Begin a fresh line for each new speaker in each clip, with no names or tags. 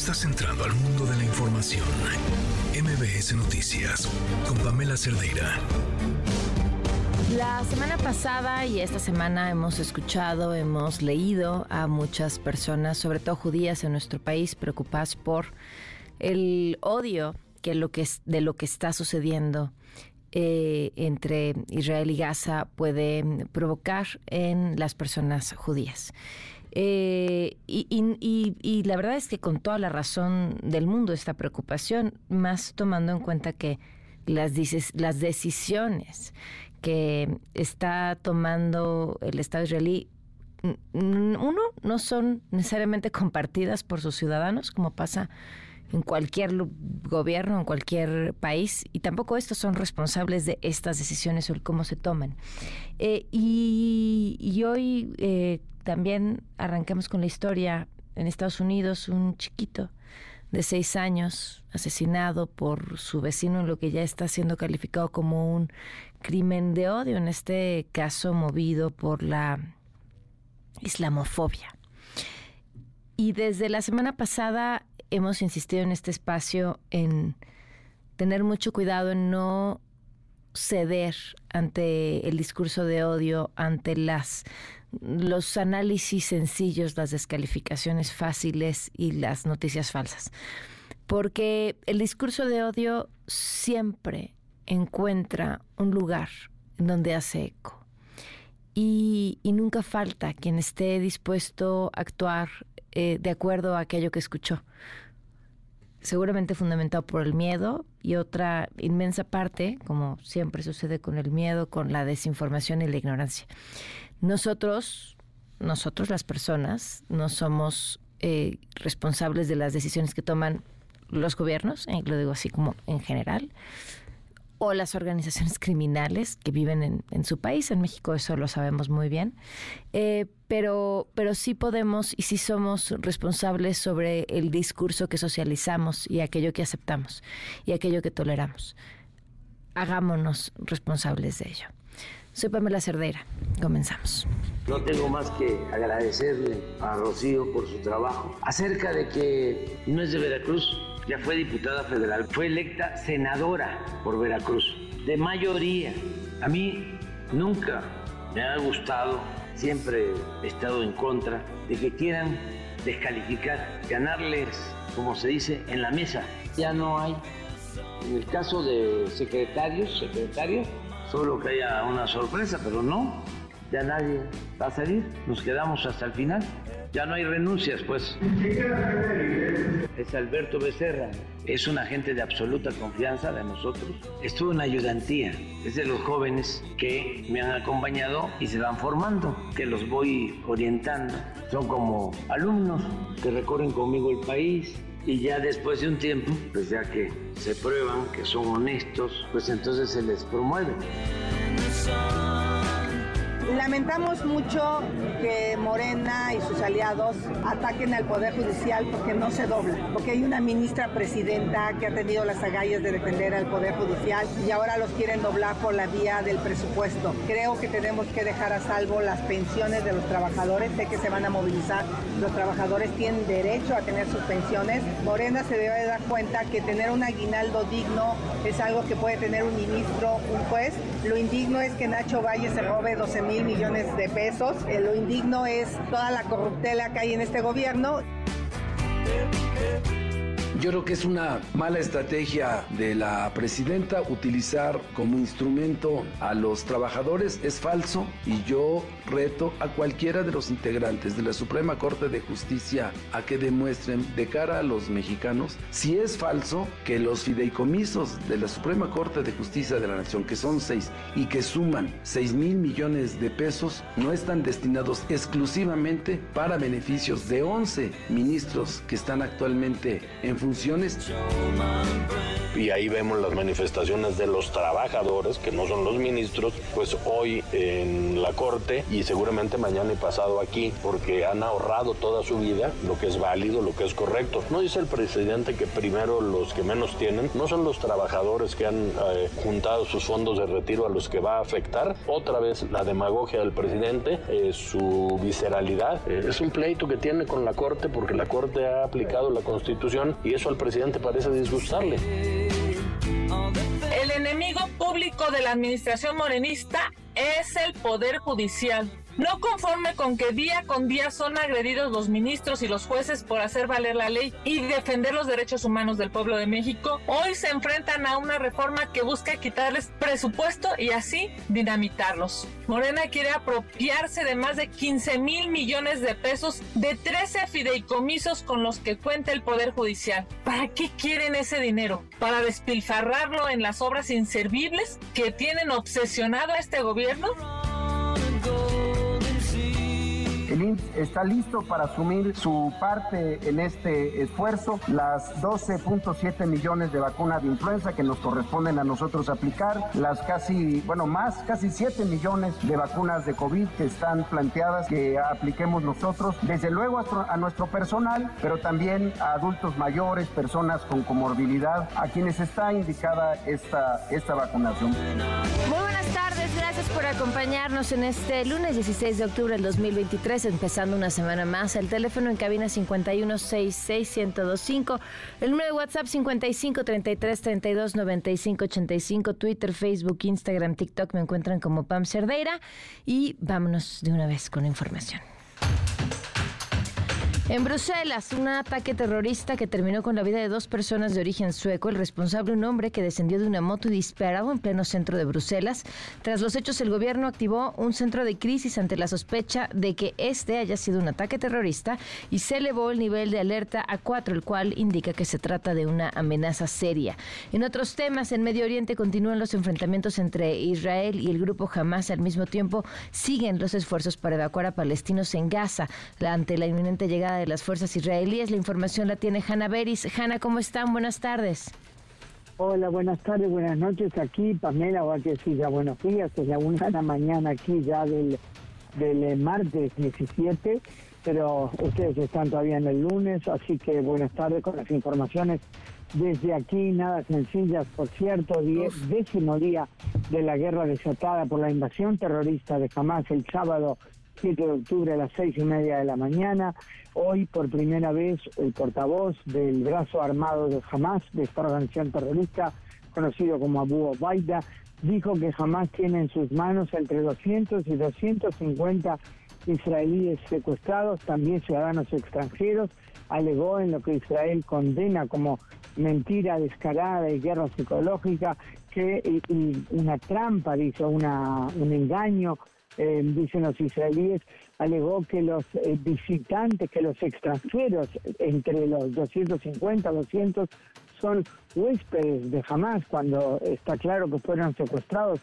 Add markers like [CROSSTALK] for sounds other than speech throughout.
Estás entrando al mundo de la información. MBS Noticias con Pamela Cerdeira.
La semana pasada y esta semana hemos escuchado, hemos leído a muchas personas, sobre todo judías en nuestro país, preocupadas por el odio que es, de lo que está sucediendo eh, entre Israel y Gaza puede provocar en las personas judías. Eh, y, la verdad es que con toda la razón del mundo esta preocupación, más tomando en cuenta que las, las decisiones que está tomando el Estado israelí, uno, no son necesariamente compartidas por sus ciudadanos, como pasa en cualquier gobierno, en cualquier país, y tampoco estos son responsables de estas decisiones o cómo se toman. Eh, y, hoy eh, también arrancamos con la historia en Estados Unidos, un chiquito de seis años asesinado por su vecino en lo que ya está siendo calificado como un crimen de odio, en este caso movido por la islamofobia. Y desde la semana pasada hemos insistido en este espacio en tener mucho cuidado en no ceder ante el discurso de odio, ante las los análisis sencillos, las descalificaciones fáciles y las noticias falsas. Porque el discurso de odio siempre encuentra un lugar donde hace eco. Y, nunca falta quien esté dispuesto a actuar eh, de acuerdo a aquello que escuchó seguramente fundamentado por el miedo y otra inmensa parte, como siempre sucede con el miedo, con la desinformación y la ignorancia. Nosotros, nosotros las personas, no somos eh, responsables de las decisiones que toman los gobiernos, eh, lo digo así como en general, o las organizaciones [LAUGHS] criminales que viven en, su país. En México eso lo sabemos muy bien. Eh, pero, pero sí podemos y sí somos responsables sobre el discurso que socializamos y aquello que aceptamos y aquello que toleramos. Hagámonos responsables de ello. Soy Pamela Cerdeira. Comenzamos.
No tengo más que agradecerle a Rocío por su trabajo. Acerca de que no es de Veracruz, ya fue diputada federal, fue electa senadora por Veracruz, de mayoría. A mí nunca me ha gustado, siempre he estado en contra de que quieran descalificar, ganarles, como se dice, en la mesa. Ya no hay. En el caso de secretarios, secretarios, solo que haya una sorpresa, pero no, ya nadie va a salir, nos quedamos hasta el final. Ya no hay renuncias, pues. Es Alberto Becerra. Es un agente de absoluta confianza de nosotros. Estuvo en ayudantía. Es de los jóvenes que me han acompañado y se van formando, que los voy orientando. Son como alumnos que recorren conmigo el país, y ya después de un tiempo, pues ya que se prueban que son honestos, pues entonces se les promueve.
Lamentamos mucho que Morena y sus aliados ataquen al Poder Judicial porque no se dobla, porque hay una ministra presidenta que ha tenido las agallas de defender al Poder Judicial y ahora los quieren doblar por la vía del presupuesto. Creo que tenemos que dejar a salvo las pensiones de los trabajadores, sé que se van a movilizar, los trabajadores tienen derecho a tener sus pensiones. Morena se debe dar cuenta que tener un aguinaldo digno es algo que puede tener un ministro, un juez. Lo indigno es que Nacho Valle se robe 12 mil millones de pesos. Eh, lo indigno es toda la corruptela que hay en este gobierno.
Yo creo que es una mala estrategia de la presidenta utilizar como instrumento a los trabajadores. Es falso y yo reto a cualquiera de los integrantes de la Suprema Corte de Justicia a que demuestren de cara a los mexicanos si es falso que los fideicomisos de la Suprema Corte de Justicia de la Nación, que son seis y que suman seis mil millones de pesos, no están destinados exclusivamente para beneficios de 11 ministros que están actualmente en funciones.
Y ahí vemos las manifestaciones de los trabajadores, que no son los ministros, pues hoy en la Corte y seguramente mañana y pasado aquí, porque han ahorrado toda su vida lo que es válido, lo que es correcto. No dice el presidente que primero los que menos tienen no son los trabajadores que han eh, juntado sus fondos de retiro a los que va a afectar. Otra vez la demagogia del presidente, eh, su visceralidad, eh, es un pleito que tiene con la Corte porque la Corte ha aplicado la Constitución y eso al presidente parece disgustarle.
El enemigo público de la administración morenista es el Poder Judicial. No conforme con que día con día son agredidos los ministros y los jueces por hacer valer la ley y defender los derechos humanos del pueblo de México, hoy se enfrentan a una reforma que busca quitarles presupuesto y así dinamitarlos. Morena quiere apropiarse de más de 15 mil millones de pesos de 13 fideicomisos con los que cuenta el Poder Judicial. ¿Para qué quieren ese dinero? ¿Para despilfarrarlo en las obras inservibles que tienen obsesionado a este gobierno?
El IMSS está listo para asumir su parte en este esfuerzo. Las 12.7 millones de vacunas de influenza que nos corresponden a nosotros aplicar, las casi, bueno, más, casi 7 millones de vacunas de COVID que están planteadas que apliquemos nosotros, desde luego a, nuestro personal, pero también a adultos mayores, personas con comorbilidad, a quienes está indicada esta, esta vacunación.
Muy buenas tardes, gracias por acompañarnos en este lunes 16 de octubre del 2023 empezando una semana más. El teléfono en cabina 5166125, el número de WhatsApp 5533329585, Twitter, Facebook, Instagram, TikTok me encuentran como Pam Cerdeira y vámonos de una vez con la información. En Bruselas, un ataque terrorista que terminó con la vida de dos personas de origen sueco. El responsable, un hombre que descendió de una moto y disparado en pleno centro de Bruselas. Tras los hechos, el gobierno activó un centro de crisis ante la sospecha de que este haya sido un ataque terrorista y se elevó el nivel de alerta a cuatro, el cual indica que se trata de una amenaza seria. En otros temas, en Medio Oriente continúan los enfrentamientos entre Israel y el grupo Hamas. Al mismo tiempo, siguen los esfuerzos para evacuar a palestinos en Gaza ante la inminente llegada de las fuerzas israelíes. La información la tiene Hanna Beris. Hanna, ¿cómo están? Buenas tardes.
Hola, buenas tardes, buenas noches. Aquí Pamela, o que decir ya buenos días. Es la una de la mañana aquí ya del, del eh, martes 17, pero ustedes están todavía en el lunes, así que buenas tardes con las informaciones desde aquí, nada sencillas, por cierto, décimo día de la guerra desatada por la invasión terrorista de Hamas el sábado 7 de octubre a las seis y media de la mañana. Hoy, por primera vez, el portavoz del brazo armado de Hamas, de esta organización terrorista, conocido como Abu Obaida, dijo que Hamas tiene en sus manos entre 200 y 250 israelíes secuestrados, también ciudadanos extranjeros. Alegó en lo que Israel condena como mentira descarada y guerra psicológica, que una trampa, dice, una, un engaño dicen los israelíes, alegó que los eh, visitantes, que los extranjeros, entre los 250, 200, son huéspedes de Hamas, cuando está claro que fueron secuestrados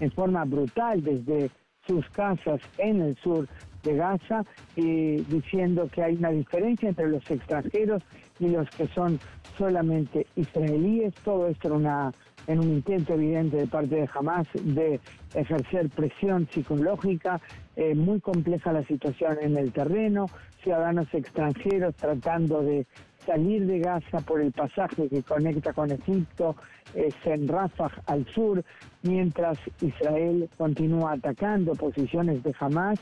en forma brutal desde sus casas en el sur de Gaza, y diciendo que hay una diferencia entre los extranjeros y los que son solamente israelíes. Todo esto era una en un intento evidente de parte de Hamas de ejercer presión psicológica, eh, muy compleja la situación en el terreno, ciudadanos extranjeros tratando de salir de Gaza por el pasaje que conecta con Egipto, es en Rafah al sur, mientras Israel continúa atacando posiciones de Hamas,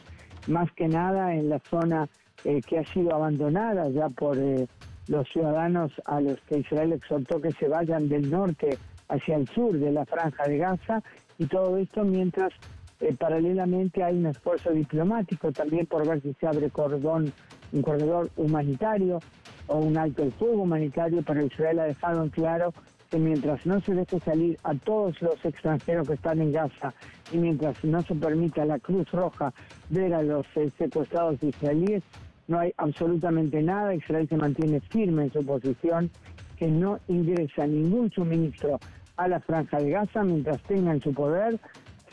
más que nada en la zona eh, que ha sido abandonada ya por eh, los ciudadanos a los que Israel exhortó que se vayan del norte hacia el sur de la franja de Gaza y todo esto mientras eh, paralelamente hay un esfuerzo diplomático también por ver si se abre cordón, un corredor humanitario o un alto el fuego humanitario, pero Israel ha dejado claro que mientras no se deje salir a todos los extranjeros que están en Gaza y mientras no se permita a la Cruz Roja ver a los eh, secuestrados israelíes, no hay absolutamente nada. Israel se mantiene firme en su posición que no ingresa ningún suministro a la franja de Gaza mientras tenga en su poder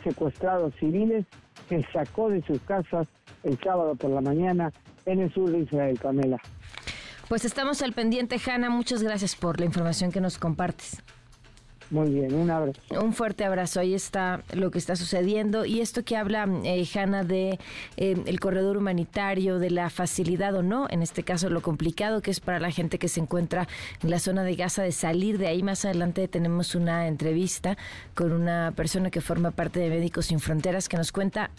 secuestrados civiles que sacó de sus casas el sábado por la mañana en el sur de Israel, Camela.
Pues estamos al pendiente, Hanna. Muchas gracias por la información que nos compartes.
Muy bien, un abrazo.
Un fuerte abrazo. Ahí está lo que está sucediendo y esto que habla eh, Hanna de eh, el corredor humanitario, de la facilidad o no, en este caso lo complicado que es para la gente que se encuentra en la zona de Gaza de salir de ahí. Más adelante tenemos una entrevista con una persona que forma parte de Médicos Sin Fronteras que nos cuenta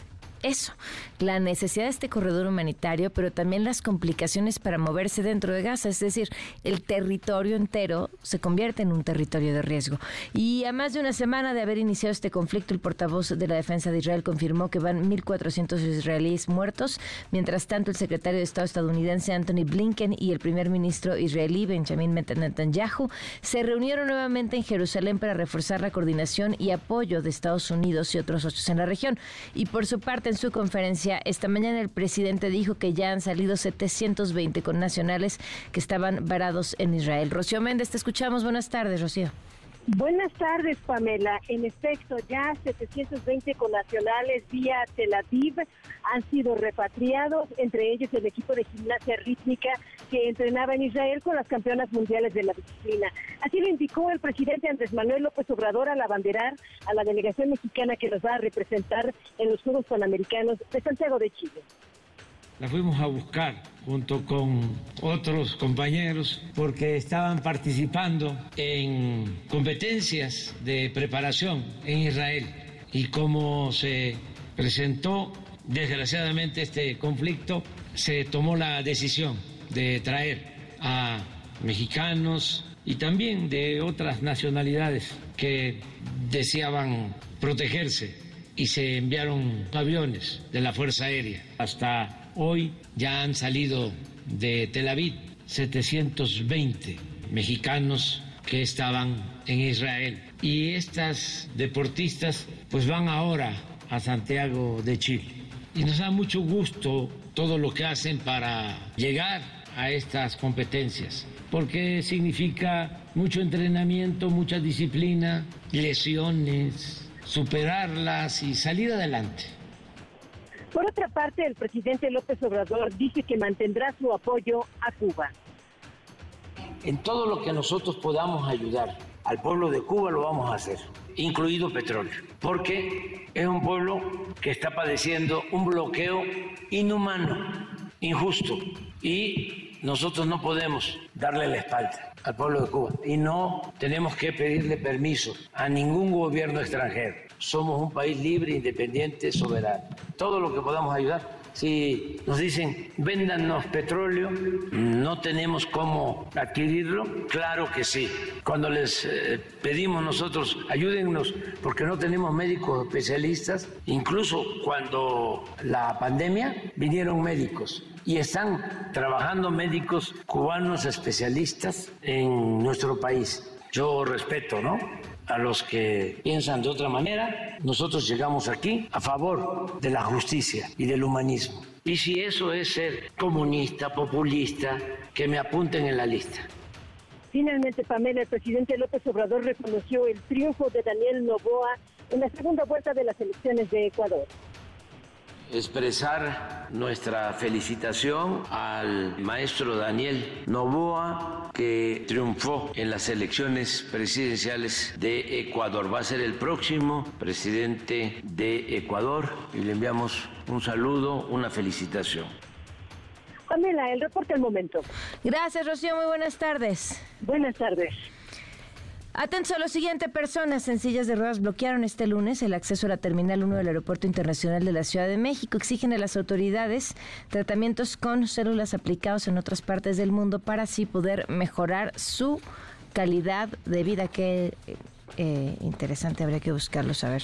eso, la necesidad de este corredor humanitario, pero también las complicaciones para moverse dentro de Gaza, es decir, el territorio entero se convierte en un territorio de riesgo. Y a más de una semana de haber iniciado este conflicto, el portavoz de la defensa de Israel confirmó que van 1.400 israelíes muertos. Mientras tanto, el secretario de Estado estadounidense Anthony Blinken y el primer ministro israelí Benjamin Netanyahu se reunieron nuevamente en Jerusalén para reforzar la coordinación y apoyo de Estados Unidos y otros socios en la región. Y por su parte, en su conferencia esta mañana el presidente dijo que ya han salido 720 connacionales que estaban varados en Israel. Rocío Méndez, te escuchamos. Buenas tardes, Rocío.
Buenas tardes, Pamela. En efecto, ya 720 connacionales vía Tel Aviv han sido repatriados, entre ellos el equipo de gimnasia rítmica que entrenaba en Israel con las campeonas mundiales de la disciplina. Así lo indicó el presidente Andrés Manuel López Obrador al abanderar a la delegación mexicana que nos va a representar en los Juegos Panamericanos de Santiago de Chile
la fuimos a buscar junto con otros compañeros porque estaban participando en competencias de preparación en Israel y como se presentó desgraciadamente este conflicto, se tomó la decisión de traer a mexicanos y también de otras nacionalidades que deseaban protegerse y se enviaron aviones de la Fuerza Aérea hasta Hoy ya han salido de Tel Aviv 720 mexicanos que estaban en Israel. Y estas deportistas pues van ahora a Santiago de Chile. Y nos da mucho gusto todo lo que hacen para llegar a estas competencias, porque significa mucho entrenamiento, mucha disciplina, lesiones, superarlas y salir adelante.
Por otra parte, el presidente López Obrador dice que mantendrá su apoyo a Cuba.
En todo lo que nosotros podamos ayudar al pueblo de Cuba lo vamos a hacer, incluido petróleo, porque es un pueblo que está padeciendo un bloqueo inhumano, injusto, y nosotros no podemos darle la espalda al pueblo de Cuba y no tenemos que pedirle permiso a ningún gobierno extranjero somos un país libre, independiente, soberano. Todo lo que podamos ayudar. Si nos dicen, véndanos petróleo, no tenemos cómo adquirirlo, claro que sí. Cuando les eh, pedimos nosotros, ayúdennos, porque no tenemos médicos especialistas, incluso cuando la pandemia vinieron médicos y están trabajando médicos cubanos especialistas en nuestro país. Yo respeto, ¿no? A los que piensan de otra manera, nosotros llegamos aquí a favor de la justicia y del humanismo. Y si eso es ser comunista, populista, que me apunten en la lista.
Finalmente, Pamela, el presidente López Obrador reconoció el triunfo de Daniel Novoa en la segunda vuelta de las elecciones de Ecuador
expresar nuestra felicitación al maestro Daniel Novoa, que triunfó en las elecciones presidenciales de Ecuador. Va a ser el próximo presidente de Ecuador y le enviamos un saludo, una felicitación.
Pamela, el reporte al momento.
Gracias, Rocío. Muy buenas tardes.
Buenas tardes.
Atentos a lo siguiente, personas en sillas de ruedas bloquearon este lunes el acceso a la Terminal 1 del Aeropuerto Internacional de la Ciudad de México. Exigen a las autoridades tratamientos con células aplicados en otras partes del mundo para así poder mejorar su calidad de vida. Qué eh, interesante, habría que buscarlo, saber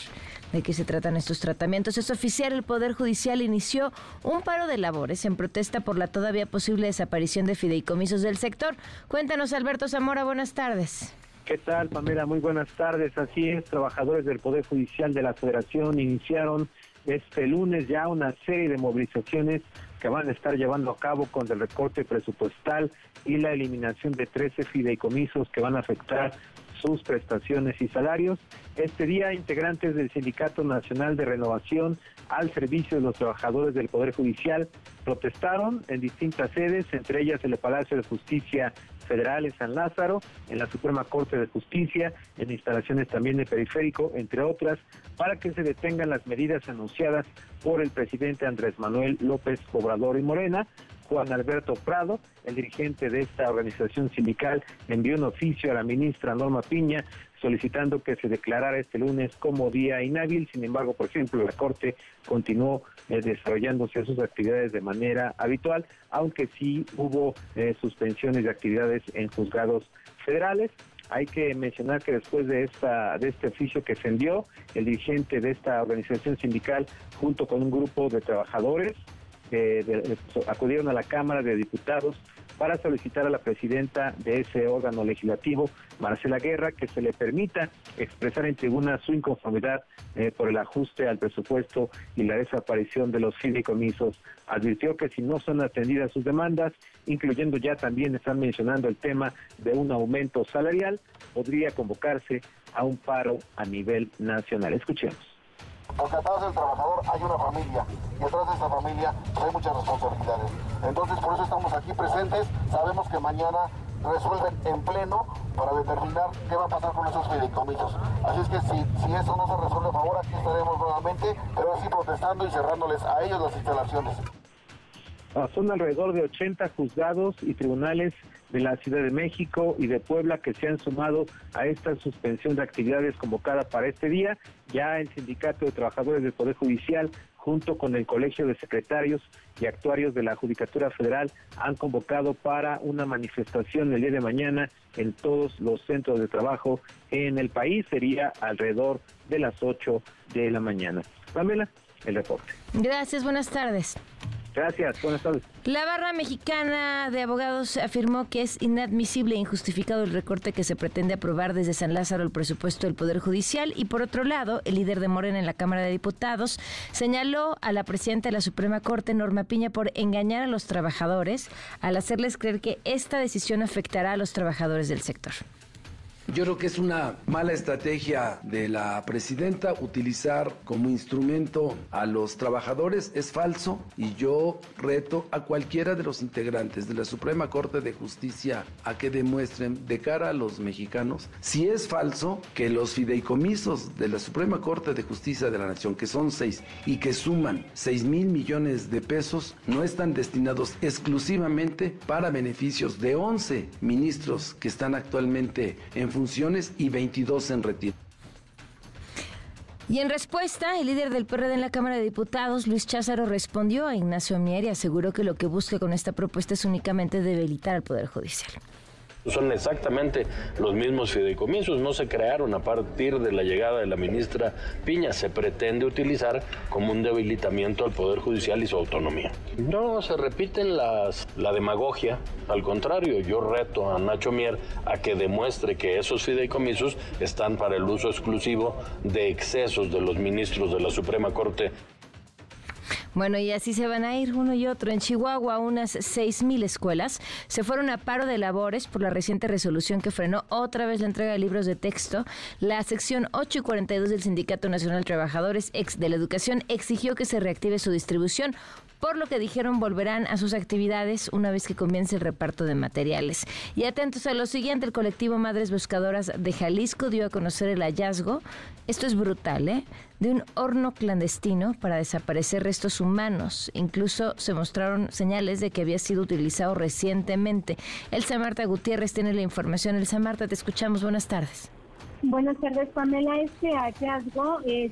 de qué se tratan estos tratamientos. Es oficial, el Poder Judicial inició un paro de labores en protesta por la todavía posible desaparición de fideicomisos del sector. Cuéntanos, Alberto Zamora, buenas tardes.
¿Qué tal, Pamela? Muy buenas tardes. Así es, trabajadores del Poder Judicial de la Federación iniciaron este lunes ya una serie de movilizaciones que van a estar llevando a cabo con el recorte presupuestal y la eliminación de 13 fideicomisos que van a afectar sus prestaciones y salarios. Este día, integrantes del Sindicato Nacional de Renovación al Servicio de los Trabajadores del Poder Judicial protestaron en distintas sedes, entre ellas el Palacio de Justicia Federal en San Lázaro, en la Suprema Corte de Justicia, en instalaciones también de Periférico, entre otras, para que se detengan las medidas anunciadas por el presidente Andrés Manuel López Obrador y Morena. Juan Alberto Prado, el dirigente de esta organización sindical, envió un oficio a la ministra Norma Piña solicitando que se declarara este lunes como día inhábil. Sin embargo, por ejemplo, la Corte continuó eh, desarrollándose sus actividades de manera habitual, aunque sí hubo eh, suspensiones de actividades en juzgados federales. Hay que mencionar que después de esta de este oficio que se envió, el dirigente de esta organización sindical, junto con un grupo de trabajadores, eh, acudieron a la Cámara de Diputados para solicitar a la presidenta de ese órgano legislativo, Marcela Guerra, que se le permita expresar en tribuna su inconformidad eh, por el ajuste al presupuesto y la desaparición de los fideicomisos. Advirtió que si no son atendidas sus demandas, incluyendo ya también están mencionando el tema de un aumento salarial, podría convocarse a un paro a nivel nacional. Escuchemos.
Porque atrás del trabajador hay una familia y atrás de esa familia hay muchas responsabilidades. Entonces por eso estamos aquí presentes. Sabemos que mañana resuelven en pleno para determinar qué va a pasar con esos fideicomisos. Así es que si, si eso no se resuelve a favor, aquí estaremos nuevamente, pero así protestando y cerrándoles a ellos las instalaciones.
Ah, son alrededor de 80 juzgados y tribunales de la Ciudad de México y de Puebla que se han sumado a esta suspensión de actividades convocada para este día. Ya el Sindicato de Trabajadores del Poder Judicial, junto con el Colegio de Secretarios y Actuarios de la Judicatura Federal, han convocado para una manifestación el día de mañana en todos los centros de trabajo en el país. Sería alrededor de las 8 de la mañana. Pamela, el reporte.
Gracias, buenas tardes.
Gracias, buenas tardes.
La barra mexicana de abogados afirmó que es inadmisible e injustificado el recorte que se pretende aprobar desde San Lázaro el presupuesto del Poder Judicial y por otro lado, el líder de Morena en la Cámara de Diputados señaló a la presidenta de la Suprema Corte, Norma Piña, por engañar a los trabajadores al hacerles creer que esta decisión afectará a los trabajadores del sector.
Yo creo que es una mala estrategia de la presidenta utilizar como instrumento a los trabajadores. Es falso y yo reto a cualquiera de los integrantes de la Suprema Corte de Justicia a que demuestren de cara a los mexicanos si es falso que los fideicomisos de la Suprema Corte de Justicia de la Nación, que son seis y que suman seis mil millones de pesos, no están destinados exclusivamente para beneficios de 11 ministros que están actualmente en y 22 en retiro.
Y en respuesta, el líder del PRD en la Cámara de Diputados, Luis Cházaro, respondió a Ignacio Mier y aseguró que lo que busca con esta propuesta es únicamente debilitar al Poder Judicial.
Son exactamente los mismos fideicomisos, no se crearon a partir de la llegada de la ministra Piña, se pretende utilizar como un debilitamiento al Poder Judicial y su autonomía. No, se repiten las, la demagogia, al contrario, yo reto a Nacho Mier a que demuestre que esos fideicomisos están para el uso exclusivo de excesos de los ministros de la Suprema Corte
bueno, y así se van a ir uno y otro. En Chihuahua, unas 6.000 escuelas se fueron a paro de labores por la reciente resolución que frenó otra vez la entrega de libros de texto. La sección 8 y 42 del Sindicato Nacional Trabajadores ex de la Educación exigió que se reactive su distribución por lo que dijeron volverán a sus actividades una vez que comience el reparto de materiales. Y atentos a lo siguiente, el colectivo Madres Buscadoras de Jalisco dio a conocer el hallazgo, esto es brutal, ¿eh? de un horno clandestino para desaparecer restos humanos. Incluso se mostraron señales de que había sido utilizado recientemente. Elsa Marta Gutiérrez tiene la información. Elsa Marta, te escuchamos. Buenas tardes.
Buenas tardes, Pamela. Este hallazgo eh,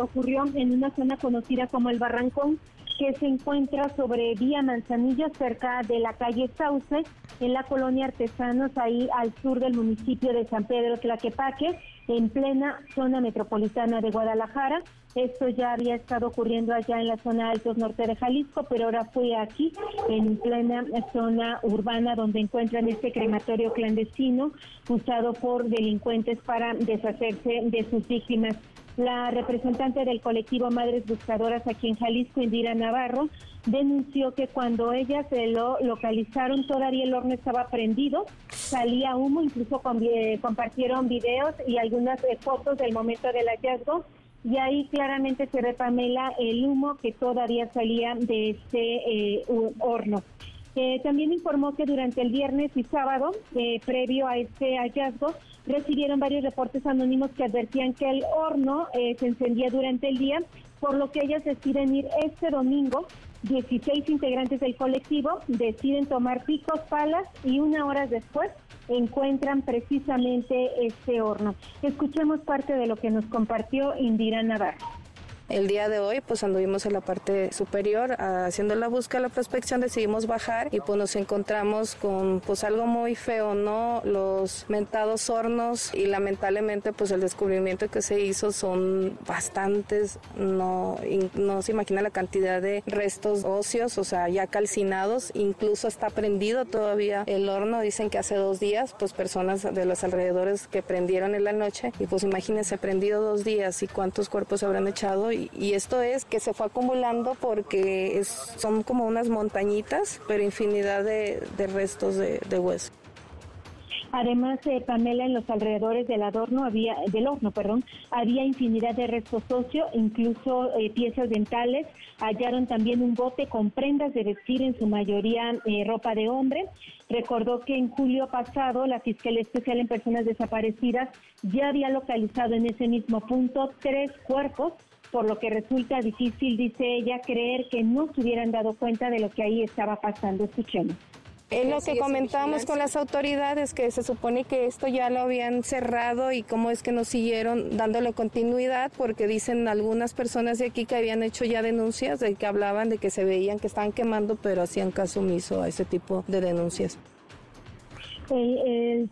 ocurrió en una zona conocida como el Barrancón, que se encuentra sobre Vía Manzanillo, cerca de la calle Sauce, en la colonia Artesanos, ahí al sur del municipio de San Pedro Tlaquepaque, en plena zona metropolitana de Guadalajara. Esto ya había estado ocurriendo allá en la zona Altos Norte de Jalisco, pero ahora fue aquí, en plena zona urbana, donde encuentran este crematorio clandestino usado por delincuentes para deshacerse de sus víctimas. La representante del colectivo Madres Buscadoras aquí en Jalisco, Indira Navarro, denunció que cuando ellas se lo localizaron todavía el horno estaba prendido, salía humo, incluso eh, compartieron videos y algunas eh, fotos del momento del hallazgo y ahí claramente se ve, Pamela, el humo que todavía salía de este eh, horno. Eh, también informó que durante el viernes y sábado, eh, previo a este hallazgo, recibieron varios reportes anónimos que advertían que el horno se encendía durante el día, por lo que ellas deciden ir este domingo 16 integrantes del colectivo deciden tomar picos, palas y una hora después encuentran precisamente este horno. Escuchemos parte de lo que nos compartió Indira Navarro.
El día de hoy pues anduvimos en la parte superior haciendo la búsqueda, la prospección, decidimos bajar y pues nos encontramos con pues algo muy feo, ¿no? Los mentados hornos y lamentablemente pues el descubrimiento que se hizo son bastantes, no, no se imagina la cantidad de restos óseos, o sea, ya calcinados, incluso está prendido todavía el horno, dicen que hace dos días pues personas de los alrededores que prendieron en la noche y pues imagínense prendido dos días y cuántos cuerpos habrán echado y, esto es que se fue acumulando porque son como unas montañitas, pero infinidad de, restos de, hueso.
Además, eh, Pamela, en los alrededores del adorno había, del horno, perdón, había infinidad de restos óseos, incluso eh, piezas dentales. Hallaron también un bote con prendas de vestir, en su mayoría eh, ropa de hombre. Recordó que en julio pasado la Fiscalía Especial en Personas Desaparecidas ya había localizado en ese mismo punto tres cuerpos por lo que resulta difícil, dice ella, creer que no se hubieran dado cuenta de lo que ahí estaba pasando. Escuchemos.
Es lo que comentamos con las autoridades, que se supone que esto ya lo habían cerrado y cómo es que nos siguieron dándole continuidad, porque dicen algunas personas de aquí que habían hecho ya denuncias, de que hablaban de que se veían que estaban quemando, pero hacían caso omiso a ese tipo de denuncias.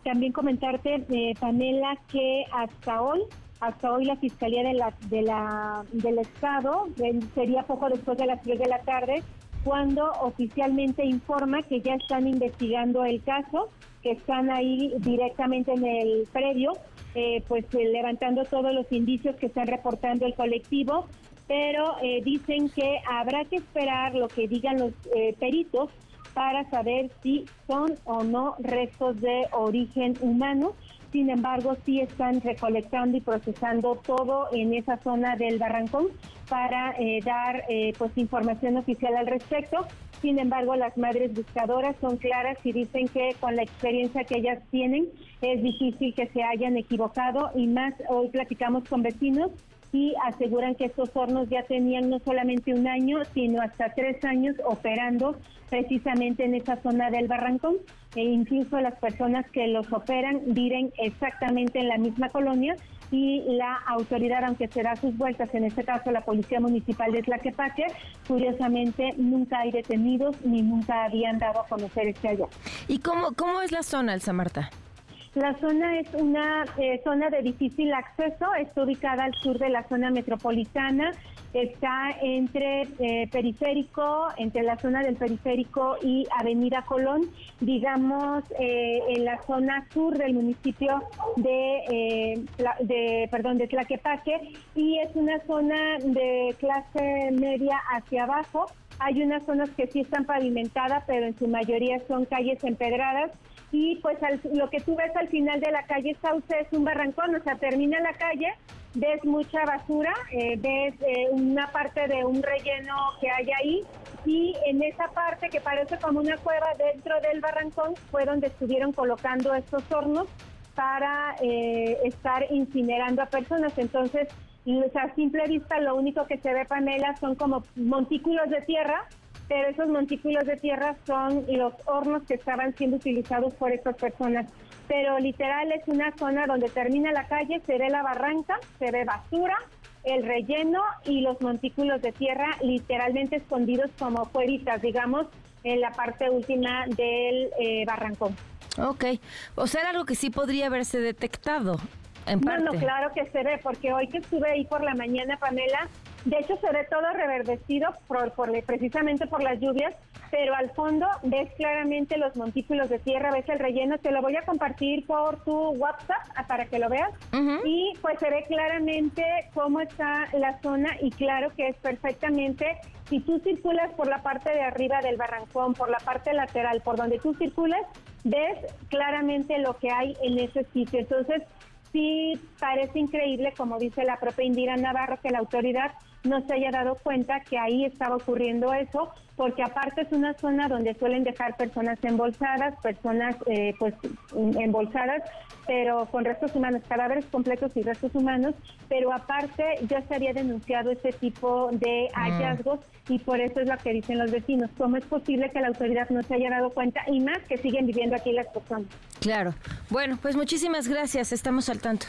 también comentarte, eh, Pamela, que hasta hoy hasta hoy la Fiscalía de la, de la, del Estado, sería poco después de las 3 de la tarde, cuando oficialmente informa que ya están investigando el caso, que están ahí directamente en el previo, eh, pues eh, levantando todos los indicios que están reportando el colectivo, pero eh, dicen que habrá que esperar lo que digan los peritos para saber si son o no restos de origen humano sin embargo, sí están recolectando y procesando todo en esa zona del Barrancón para eh, dar eh, pues información oficial al respecto. Sin embargo, las madres buscadoras son claras y dicen que con la experiencia que ellas tienen es difícil que se hayan equivocado y más hoy platicamos con vecinos y aseguran que estos hornos ya tenían no solamente un año, sino hasta tres años operando precisamente en esa zona del Barrancón e incluso las personas que los operan viven exactamente en la misma colonia y la autoridad, aunque se da sus vueltas, en este caso la Policía Municipal de Tlaquepaque, curiosamente nunca hay detenidos ni nunca habían dado a conocer este allá.
¿Y cómo, cómo es la zona, Elsa Marta?
La zona es una eh, zona de difícil acceso, está ubicada al sur de la zona metropolitana, está entre eh, periférico, entre la zona del periférico y Avenida Colón, digamos eh, en la zona sur del municipio de, de, perdón, de Tlaquepaque, y es una zona de clase media hacia abajo. Hay unas zonas que sí están pavimentadas, pero en su mayoría son calles empedradas y pues lo que tú ves al final de la calle Sauce es un barrancón, o sea, termina la calle, ves mucha basura, eh, ves eh, una parte de un relleno que hay ahí y en esa parte que parece como una cueva dentro del barrancón fue donde estuvieron colocando estos hornos para eh, estar incinerando a personas. Entonces, a simple vista lo único que se ve, Pamela, son como montículos de tierra pero esos montículos de tierra son los hornos que estaban siendo utilizados por estas personas. Pero literal es una zona donde termina la calle, se ve la barranca, se ve basura, el relleno y los montículos de tierra literalmente escondidos como fueritas, digamos, en la parte última del eh, barrancón.
Ok, o sea, algo que sí podría haberse detectado. En parte.
No, no, claro que se ve, porque hoy que estuve ahí por la mañana, Pamela, de hecho, se ve todo reverdecido por, precisamente por las lluvias, pero al fondo ves claramente los montículos de tierra, ves el relleno. Te lo voy a compartir por tu WhatsApp ah, para que lo veas. Y pues se ve claramente cómo está la zona y claro que es perfectamente, si tú circulas por la parte de arriba del barrancón, por la parte lateral, por donde tú circulas, ves claramente lo que hay en ese sitio. Entonces, sí parece increíble, como dice la propia Indira Navarro, que la autoridad no se haya dado cuenta que ahí estaba ocurriendo eso, porque aparte es una zona donde suelen dejar personas embolsadas, personas eh, pues embolsadas, pero con restos humanos, cadáveres completos y restos humanos, pero aparte ya se había denunciado ese tipo de mm. hallazgos y por eso es lo que dicen los vecinos. ¿Cómo es posible que la autoridad no se haya dado cuenta y más que siguen viviendo aquí las personas?
Claro. Bueno, pues muchísimas gracias. Estamos al tanto.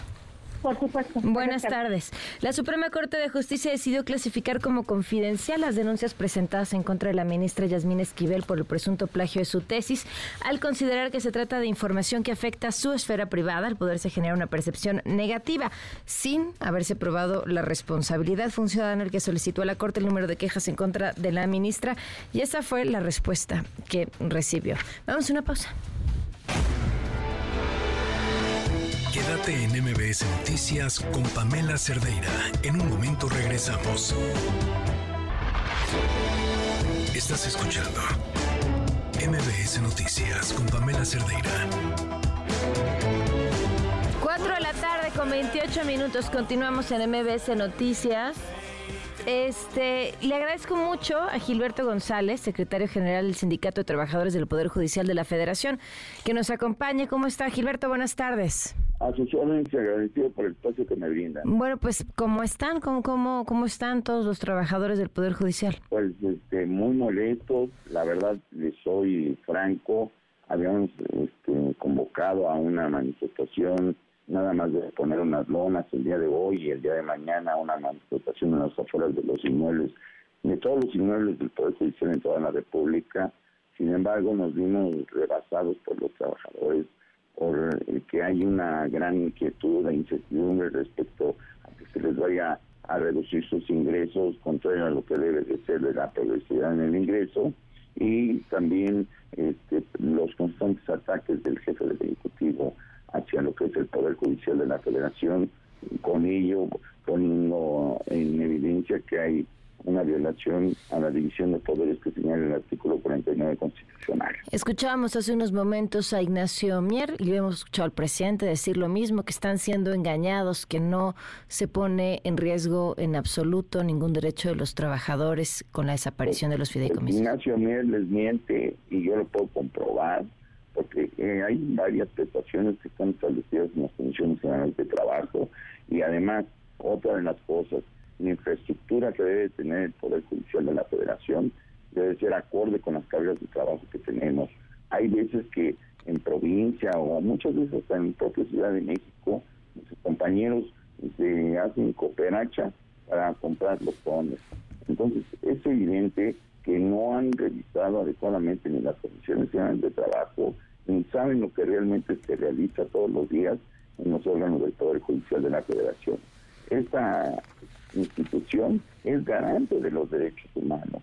Por supuesto.
Buenas tardes. La Suprema Corte de Justicia decidió clasificar como confidencial las denuncias presentadas en contra de la ministra Yasmín Esquivel por el presunto plagio de su tesis, al considerar que se trata de información que afecta a su esfera privada, al poderse generar una percepción negativa, sin haberse probado la responsabilidad. Fue un ciudadano el que solicitó a la Corte el número de quejas en contra de la ministra y esa fue la respuesta que recibió. Vamos a una pausa.
Quédate en MBS Noticias con Pamela Cerdeira. En un momento regresamos. Estás escuchando MBS Noticias con Pamela Cerdeira.
4 de la tarde con 28 minutos. Continuamos en MBS Noticias. Este, le agradezco mucho a Gilberto González, secretario general del Sindicato de Trabajadores del Poder Judicial de la Federación, que nos acompañe. ¿Cómo está, Gilberto? Buenas tardes.
A sus órdenes agradecido por el espacio que me brindan.
Bueno, pues, ¿cómo están? ¿Cómo, cómo, cómo están todos los trabajadores del Poder Judicial?
Pues, este, muy molestos. La verdad, les soy franco. Habíamos este, convocado a una manifestación nada más de poner unas lonas el día de hoy y el día de mañana una manifestación en las afueras de los inmuebles, de todos los inmuebles del Poder Judicial en toda la República. Sin embargo, nos vimos rebasados por los trabajadores, por que hay una gran inquietud e incertidumbre respecto a que se les vaya a reducir sus ingresos, contrario a lo que debe de ser de la progresividad en el ingreso, y también este, los constantes ataques del jefe del Ejecutivo hacia lo que es el Poder Judicial de la Federación, con ello poniendo en evidencia que hay una violación a la división de poderes que señala el artículo 49 constitucional.
Escuchábamos hace unos momentos a Ignacio Mier y hemos escuchado al presidente decir lo mismo, que están siendo engañados, que no se pone en riesgo en absoluto ningún derecho de los trabajadores con la desaparición de los fideicomisos.
Ignacio Mier les miente y yo lo puedo comprobar porque eh, hay varias prestaciones que están establecidas en las condiciones generales de trabajo y además otra de las cosas, la infraestructura que debe tener el Poder Judicial de la Federación debe ser acorde con las cargas de trabajo que tenemos. Hay veces que en provincia o muchas veces hasta en propia Ciudad de México, nuestros compañeros se hacen cooperacha para comprar los fondos. Entonces, es evidente que no han revisado adecuadamente ni las condiciones de trabajo, saben lo que realmente se realiza todos los días en los órganos del Poder Judicial de la Federación. Esta institución es garante de los derechos humanos.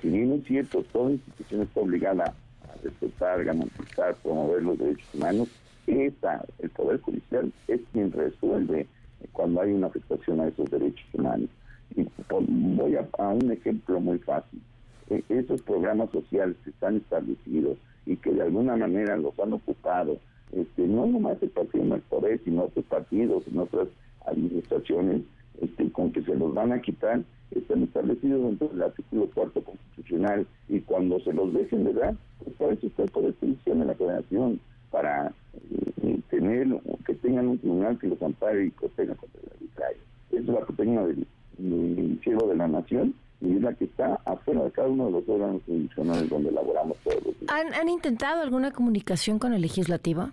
Si bien es cierto, toda institución está obligada a respetar, garantizar, promover los derechos humanos, esta, el Poder Judicial es quien resuelve cuando hay una afectación a esos derechos humanos. Y voy a, un ejemplo muy fácil. E, esos programas sociales que están establecidos y que de alguna manera los han ocupado, este, no nomás el Partido del Poder, sino otros partidos, en otras administraciones, este, con que se los van a quitar, están establecidos dentro del artículo cuarto constitucional y cuando se los dejen de dar, pues para eso está Poder Judicial de la Federación, para eh, tener, que tengan un tribunal que los ampare y proteja contra el arbitraje. Esa es la proteína del, del cielo de la nación y es la que está afuera de cada uno de los órganos institucionales donde elaboramos todos los
días. ¿Han, intentado alguna comunicación con el legislativo?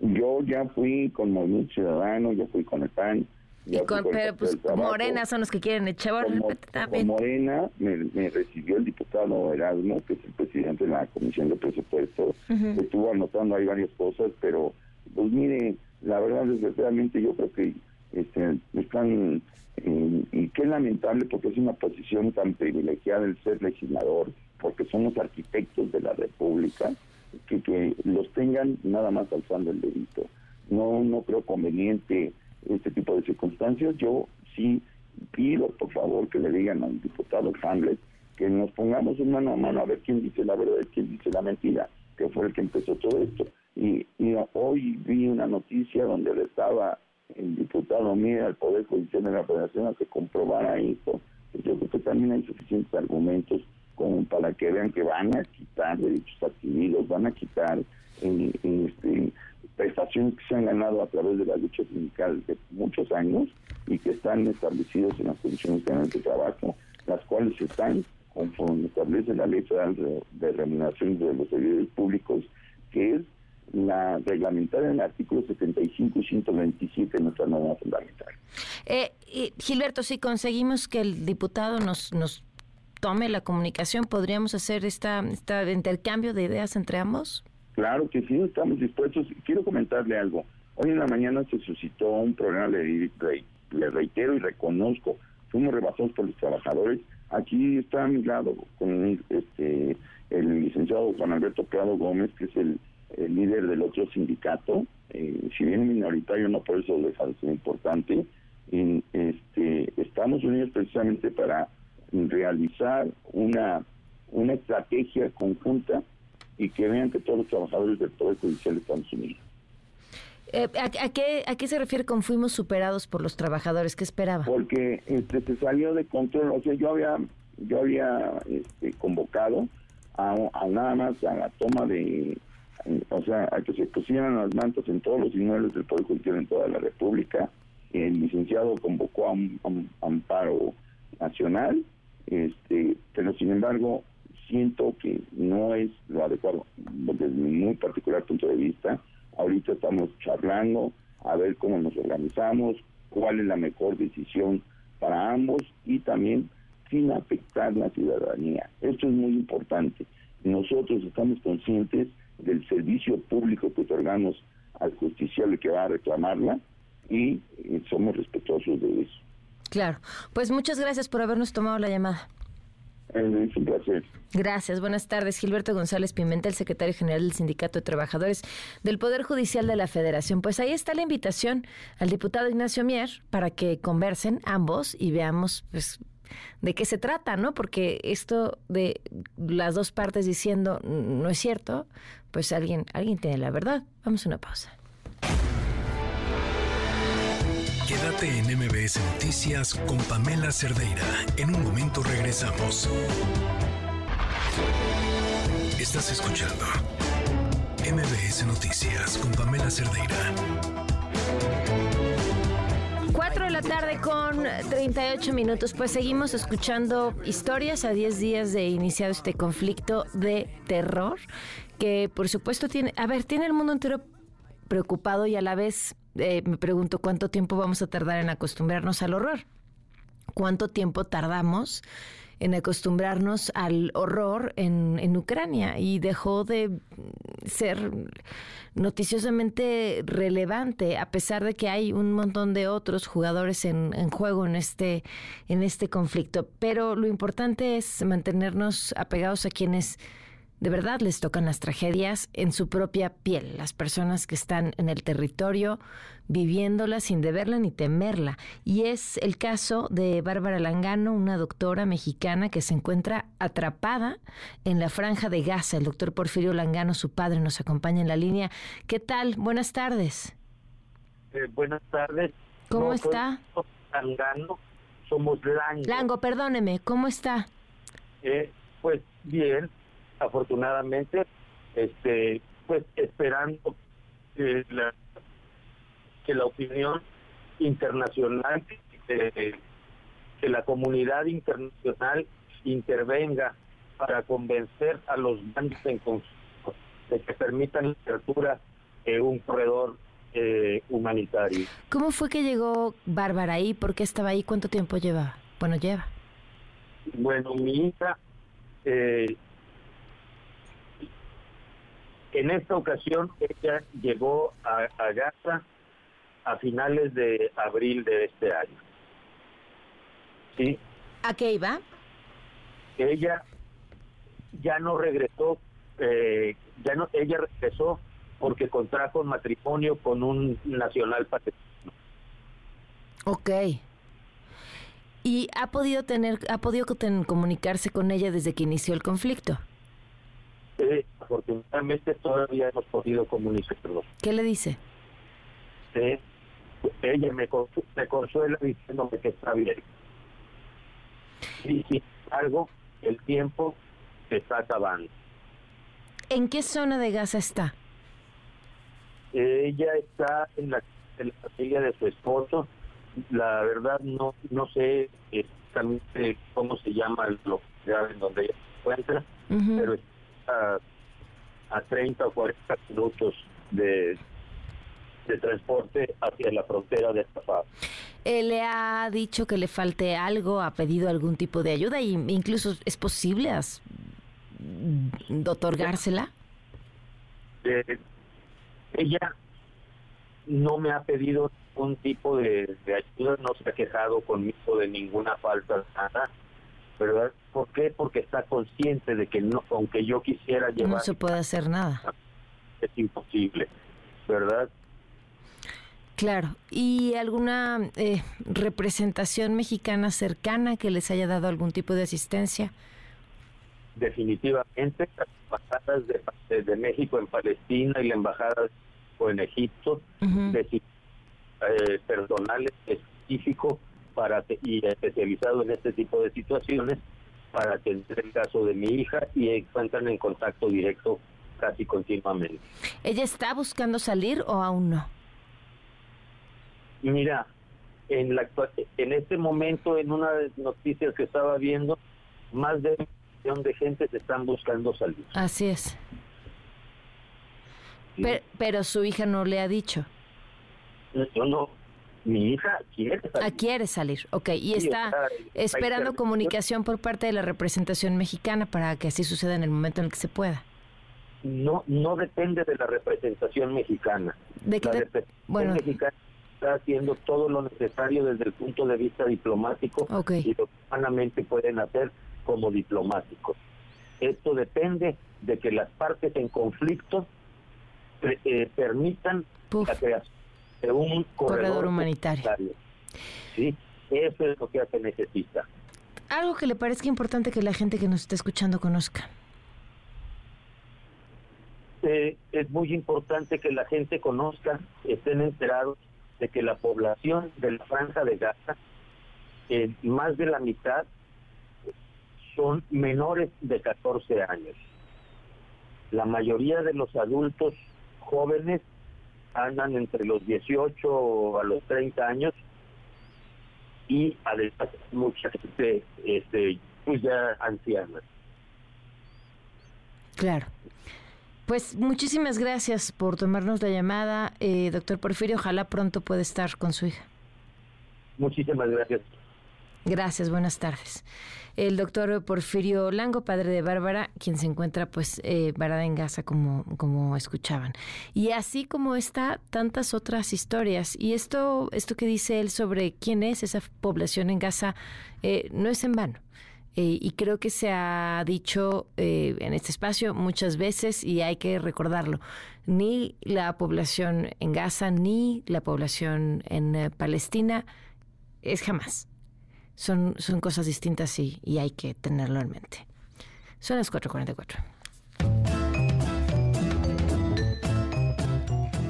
Yo ya fui con Movimiento Ciudadano, ya fui con el PAN.
Y con, pero pues Morena son los que quieren echar
con Morena me, recibió el diputado Erasmo, que es el presidente de la Comisión de Presupuestos, estuvo anotando ahí varias cosas, pero pues mire, la verdad desgraciadamente yo creo que este, están y qué lamentable porque es una posición tan privilegiada el ser legislador, porque somos arquitectos de la República, que, que los tengan nada más alzando el dedito. No, no creo conveniente este tipo de circunstancias. Yo sí pido, por favor, que le digan al diputado Hamlet que nos pongamos un mano a mano a ver quién dice la verdad y quién dice la mentira, que fue el que empezó todo esto. Y, hoy vi una noticia donde le estaba el diputado Mira al Poder Judicial de la Federación a que comprobara esto. Yo creo que también hay suficientes argumentos como para que vean que van a quitar derechos adquiridos, van a quitar eh, este, prestaciones que se han ganado a través de la lucha sindical de muchos años y que están establecidos en las condiciones de trabajo, las cuales están conforme establece la Ley Federal de, Remuneración de los Servidores Públicos, que es la reglamentada en el artículo 75 y 127 de nuestra norma fundamental.
Eh, Gilberto, si conseguimos que el diputado nos, nos tome la comunicación, ¿podríamos hacer esta, este intercambio de ideas entre ambos?
Claro que sí, estamos dispuestos. Quiero comentarle algo. Hoy en la mañana se suscitó un problema, le, le reitero y reconozco, fuimos rebasados por los trabajadores. Aquí está a mi lado con este, el licenciado Juan Alberto Prado Gómez, que es el, líder del otro sindicato, eh, si bien minoritario, no por eso deja de ser importante. Y, este, estamos unidos precisamente para realizar una, una estrategia conjunta y que vean que todos los trabajadores del Poder Judicial están unidos.
Eh, ¿a, qué, ¿A qué se refiere con fuimos superados por los trabajadores? ¿Qué esperaba?
Porque este, se salió de control. O sea, yo había, yo había este, convocado a, nada más a la toma de, o sea, a que se pusieran las mantas en todos los inmuebles del Poder Judicial en toda la República. El licenciado convocó a un, amparo nacional, este, pero sin embargo siento que no es lo adecuado desde mi muy particular punto de vista. Ahorita estamos charlando a ver cómo nos organizamos, cuál es la mejor decisión para ambos y también sin afectar la ciudadanía. Esto es muy importante. Nosotros estamos conscientes del servicio público que otorgamos al justiciable que va a reclamarla y eh, somos respetuosos de eso.
Claro. Pues muchas gracias por habernos tomado la llamada.
Es un placer.
Gracias. Buenas tardes. Gilberto González Pimentel, secretario general del Sindicato de Trabajadores del Poder Judicial de la Federación. Pues ahí está la invitación al diputado Ignacio Mier para que conversen ambos y veamos pues, de qué se trata, ¿no? Porque esto de las dos partes diciendo no es cierto, pues alguien, alguien tiene la verdad. Vamos a una pausa.
Quédate en MBS Noticias con Pamela Cerdeira. En un momento regresamos. Estás escuchando MBS Noticias con Pamela Cerdeira.
4 de la tarde con 38 minutos. Pues seguimos escuchando historias a 10 días de iniciado este conflicto de terror que por supuesto tiene, a ver, tiene el mundo entero preocupado y a la vez eh, me pregunto cuánto tiempo vamos a tardar en acostumbrarnos al horror. ¿Cuánto tiempo tardamos en acostumbrarnos al horror en, en Ucrania? Y dejó de ser noticiosamente relevante, a pesar de que hay un montón de otros jugadores en, en, juego en este, en este conflicto. Pero lo importante es mantenernos apegados a quienes de verdad les tocan las tragedias en su propia piel, las personas que están en el territorio viviéndola sin deberla ni temerla. Y es el caso de Bárbara Langano, una doctora mexicana que se encuentra atrapada en la franja de Gaza. El doctor Porfirio Langano, su padre, nos acompaña en la línea. ¿Qué tal? Buenas tardes.
Eh, buenas tardes.
¿Cómo está?
Langano, somos Lango.
Lango, perdóneme, ¿cómo está?
Eh, pues bien, afortunadamente, este, pues esperando que la, que la opinión internacional, que, la comunidad internacional intervenga para convencer a los bandos en conflicto de que permitan la apertura de un corredor eh, humanitario.
¿Cómo fue que llegó Bárbara ahí? ¿Por qué estaba ahí? ¿Cuánto tiempo lleva? Bueno, lleva.
Bueno, mi hija eh, en esta ocasión ella llegó a, Gaza a finales de abril de este año. ¿Sí?
¿A qué iba?
Ella ya no regresó, eh, ya no, ella regresó porque contrajo matrimonio con un nacional palestino.
Ok. ¿Y ha podido tener, ha podido comunicarse con ella desde que inició el conflicto?
Afortunadamente todavía hemos podido comunicarnos.
¿Qué le dice?
Ella me, me consuela diciéndome que está bien. Y sin embargo, el tiempo se está acabando.
¿En qué zona de Gaza está?
ella está en la, en familia de su esposo. La verdad no no sé exactamente cómo se llama el lugar en donde ella se encuentra, pero está a, 30 o 40 minutos de, de transporte hacia la frontera de Rafah.
Él le ha dicho que le falte algo, ha pedido algún tipo de ayuda e incluso es posible otorgársela.
Eh, ella no me ha pedido ningún tipo de, ayuda, no se ha quejado conmigo de ninguna falta de nada, ¿verdad? ¿Por qué? Porque está consciente de que no, aunque yo quisiera llevar...
No se puede hacer nada.
Es imposible, ¿verdad?
Claro. ¿Y alguna eh, representación mexicana cercana que les haya dado algún tipo de asistencia?
Definitivamente, las embajadas de, de México en Palestina y la embajada en Egipto, de, eh, personal específico para y especializado en este tipo de situaciones para atender el caso de mi hija y encuentran en contacto directo casi continuamente.
¿Ella está buscando salir o aún no?
Mira, en la en este momento en una de las noticias que estaba viendo, más de un millón de gente se están buscando salir.
Así es. Pero, su hija no le ha dicho.
Yo no. Mi hija quiere salir.
Ah, quiere salir, ok. Y está, esperando comunicación por parte de la representación mexicana para que así suceda en el momento en el que se pueda.
No, no depende de la representación mexicana.
¿De
la representación bueno. mexicana está haciendo todo lo necesario desde el punto de vista diplomático y lo que humanamente pueden hacer como diplomáticos. Esto depende de que las partes en conflicto eh, permitan la creación de un corredor,
humanitario.
Sí, eso es lo que se necesita.
Algo que le parezca importante que la gente que nos está escuchando conozca.
Eh, es muy importante que la gente conozca, estén enterados de que la población de la franja de Gaza, eh, más de la mitad, son menores de 14 años. La mayoría de los adultos jóvenes andan entre los 18 a los 30 años y además mucha gente este, pues ya anciana.
Claro. Pues muchísimas gracias por tomarnos la llamada, eh, doctor Porfirio. Ojalá pronto pueda estar con su hija.
Muchísimas gracias.
Gracias, buenas tardes el doctor Porfirio Lango, padre de Bárbara, quien se encuentra pues eh, varada en Gaza como, como escuchaban. Y así como está, tantas otras historias. Y esto, esto que dice él sobre quién es esa población en Gaza, eh, no es en vano. Eh, y creo que se ha dicho en este espacio muchas veces y hay que recordarlo. Ni la población en Gaza ni la población en Palestina es jamás son, son cosas distintas y, y hay que tenerlo en mente. Son las 4.44.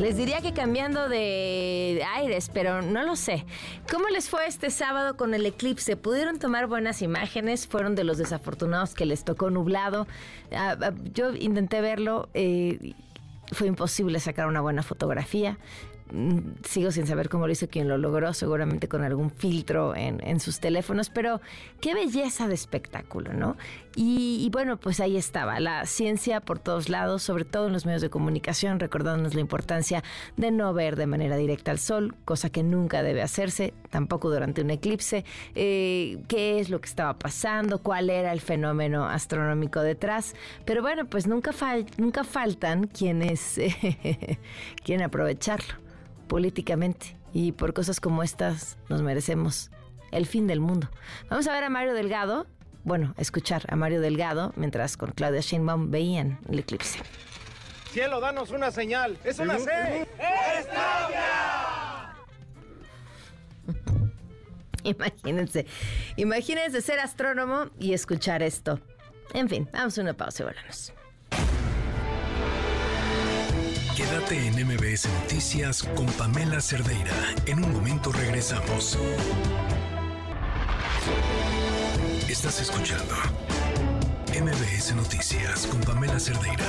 Les diría que cambiando de aires, pero no lo sé. ¿Cómo les fue este sábado con el eclipse? ¿Pudieron tomar buenas imágenes? ¿Fueron de los desafortunados que les tocó nublado? Ah, ah, yo intenté verlo. Eh, fue imposible sacar una buena fotografía. Mm, sigo sin saber cómo lo hizo quien lo logró, seguramente con algún filtro en, sus teléfonos, pero qué belleza de espectáculo, ¿no? Y, bueno, pues ahí estaba, la ciencia por todos lados, sobre todo en los medios de comunicación, recordándonos la importancia de no ver de manera directa al sol, cosa que nunca debe hacerse, tampoco durante un eclipse, eh, qué es lo que estaba pasando, cuál era el fenómeno astronómico detrás, pero bueno, pues nunca, nunca faltan quienes [LAUGHS] quieren aprovecharlo políticamente. Y por cosas como estas nos merecemos el fin del mundo. Vamos a ver a Mario Delgado, bueno, escuchar a Mario Delgado mientras con Claudia Sheinbaum veían el eclipse.
Cielo, danos una señal. Es una C. ¡Es [LAUGHS]
imagínense, imagínense ser astrónomo y escuchar esto. En fin, vamos a una pausa y volvemos.
Quédate en MBS Noticias con Pamela Cerdeira. En un momento regresamos. Estás escuchando MBS Noticias con Pamela Cerdeira.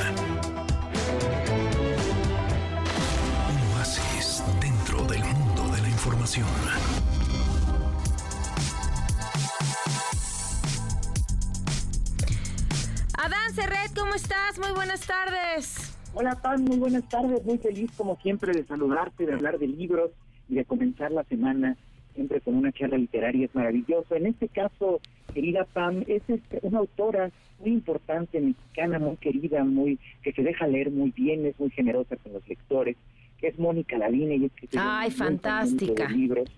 Un oasis dentro del mundo de la información.
Adán Serret, ¿cómo estás? Muy buenas tardes.
Hola, Pam, muy buenas tardes. Muy feliz, como siempre, de saludarte, de hablar de libros y de comenzar la semana siempre con una charla literaria. Es maravilloso. En este caso, querida Pam, es este, una autora muy importante, mexicana, muy querida, muy que se deja leer muy bien, es muy generosa con los lectores, que es Mónica Lavine y es
Ay, fantástica.
libros.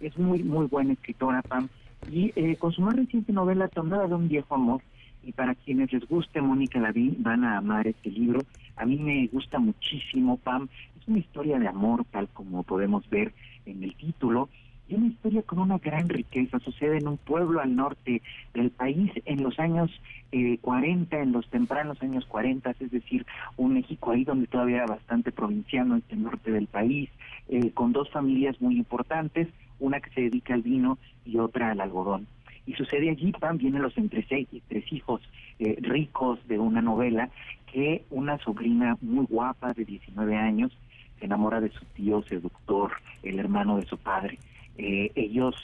Es muy, muy buena escritora, Pam. Y eh, con su más reciente novela, Tomada de un viejo amor, y para quienes les guste Mónica Lavín van a amar este libro. A mí me gusta muchísimo, Pam. Es una historia de amor, tal como podemos ver en el título, y una historia con una gran riqueza. Sucede en un pueblo al norte del país en los años eh, 40, en los tempranos años 40, es decir, un México ahí donde todavía era bastante provinciano, este norte del país, eh, con dos familias muy importantes, una que se dedica al vino y otra al algodón. Y sucede allí, Pam, vienen los entre seis y tres hijos eh, ricos de una novela, que una sobrina muy guapa de 19 años se enamora de su tío seductor, el hermano de su padre. Eh, ellos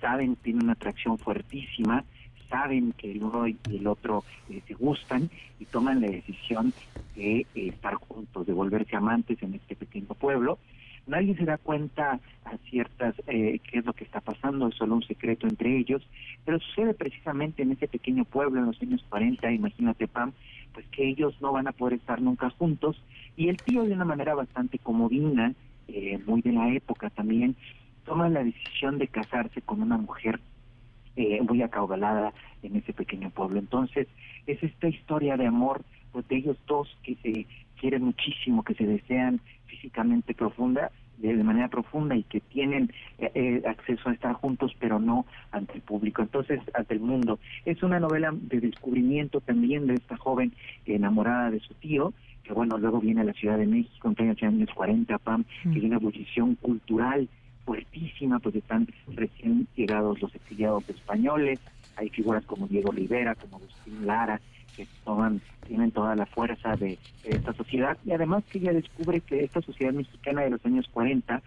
saben, tienen una atracción fuertísima, saben que el uno y el otro eh, se gustan y toman la decisión de eh, estar juntos, de volverse amantes en este pequeño pueblo. Nadie se da cuenta a ciertas qué es lo que está pasando, es solo un secreto entre ellos, pero sucede precisamente en ese pequeño pueblo en los años 40, imagínate Pam, pues que ellos no van a poder estar nunca juntos y el tío de una manera bastante comodina, muy de la época también, toma la decisión de casarse con una mujer eh, muy acaudalada en ese pequeño pueblo. Entonces, es esta historia de amor pues, de ellos dos que se quieren muchísimo, que se desean físicamente profunda, de, manera profunda y que tienen eh, eh, acceso a estar juntos, pero no ante el público, entonces ante el mundo. Es una novela de descubrimiento también de esta joven enamorada de su tío, que bueno, luego viene a la Ciudad de México en los años 40, Pam, que hay una ebullición cultural fuertísima, pues están recién llegados los exiliados españoles, hay figuras como Diego Rivera, como Agustín Lara, que toman, tienen toda la fuerza de, esta sociedad y además que ella descubre que esta sociedad mexicana de los años 40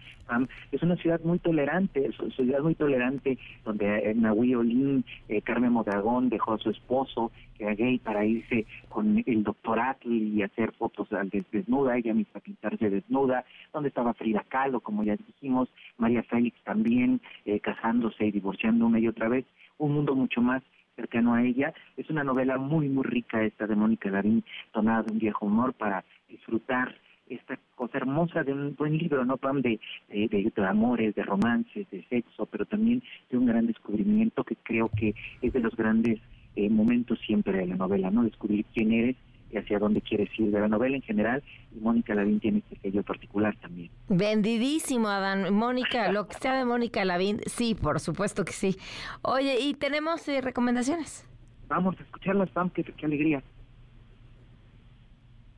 es una ciudad muy tolerante, es una ciudad muy tolerante donde eh, Nahui Olin, eh, Carmen Modagón dejó a su esposo que era gay para irse con el doctor Atli y hacer fotos desnuda, ella misma pintarse desnuda, donde estaba Frida Kahlo, como ya dijimos, María Félix también eh, casándose y divorciando una y otra vez, un mundo mucho más cercano a ella. Es una novela muy, muy rica esta de Mónica Lavín, tonada de un viejo humor para disfrutar esta cosa hermosa de un buen libro, ¿no, Pam? De, de, de, amores, de romances, de sexo, pero también de un gran descubrimiento que creo que es de los grandes eh, momentos siempre de la novela, ¿no? Descubrir quién eres y hacia dónde quieres ir de la novela en general y Mónica Lavín tiene este sello particular también.
Vendidísimo, Adán. Mónica, lo que sea de Mónica Lavín, sí, por supuesto que sí. Oye, ¿y tenemos eh, recomendaciones?
Vamos a escucharlas, Pam, qué, qué alegría.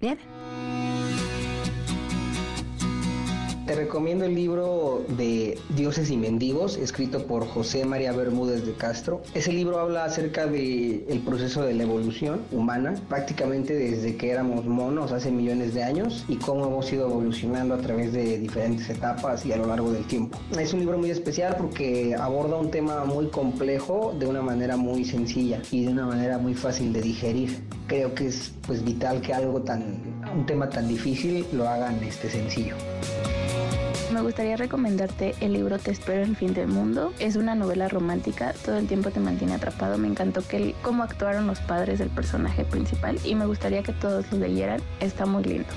Bien.
Te recomiendo el libro de Dioses y Mendigos, escrito por José María Bermúdez de Castro. Ese libro habla acerca del el proceso de la evolución humana, prácticamente desde que éramos monos hace millones de años y cómo hemos ido evolucionando a través de diferentes etapas y a lo largo del tiempo. Es un libro muy especial porque aborda un tema muy complejo de una manera muy sencilla y de una manera muy fácil de digerir. Creo que es pues vital que algo tan un tema tan difícil lo hagan este sencillo.
Me gustaría recomendarte el libro Te espero el fin del mundo. Es una novela romántica, todo el tiempo te mantiene atrapado. Me encantó cómo actuaron los padres del personaje principal y me gustaría que todos lo leyeran. Está muy lindo.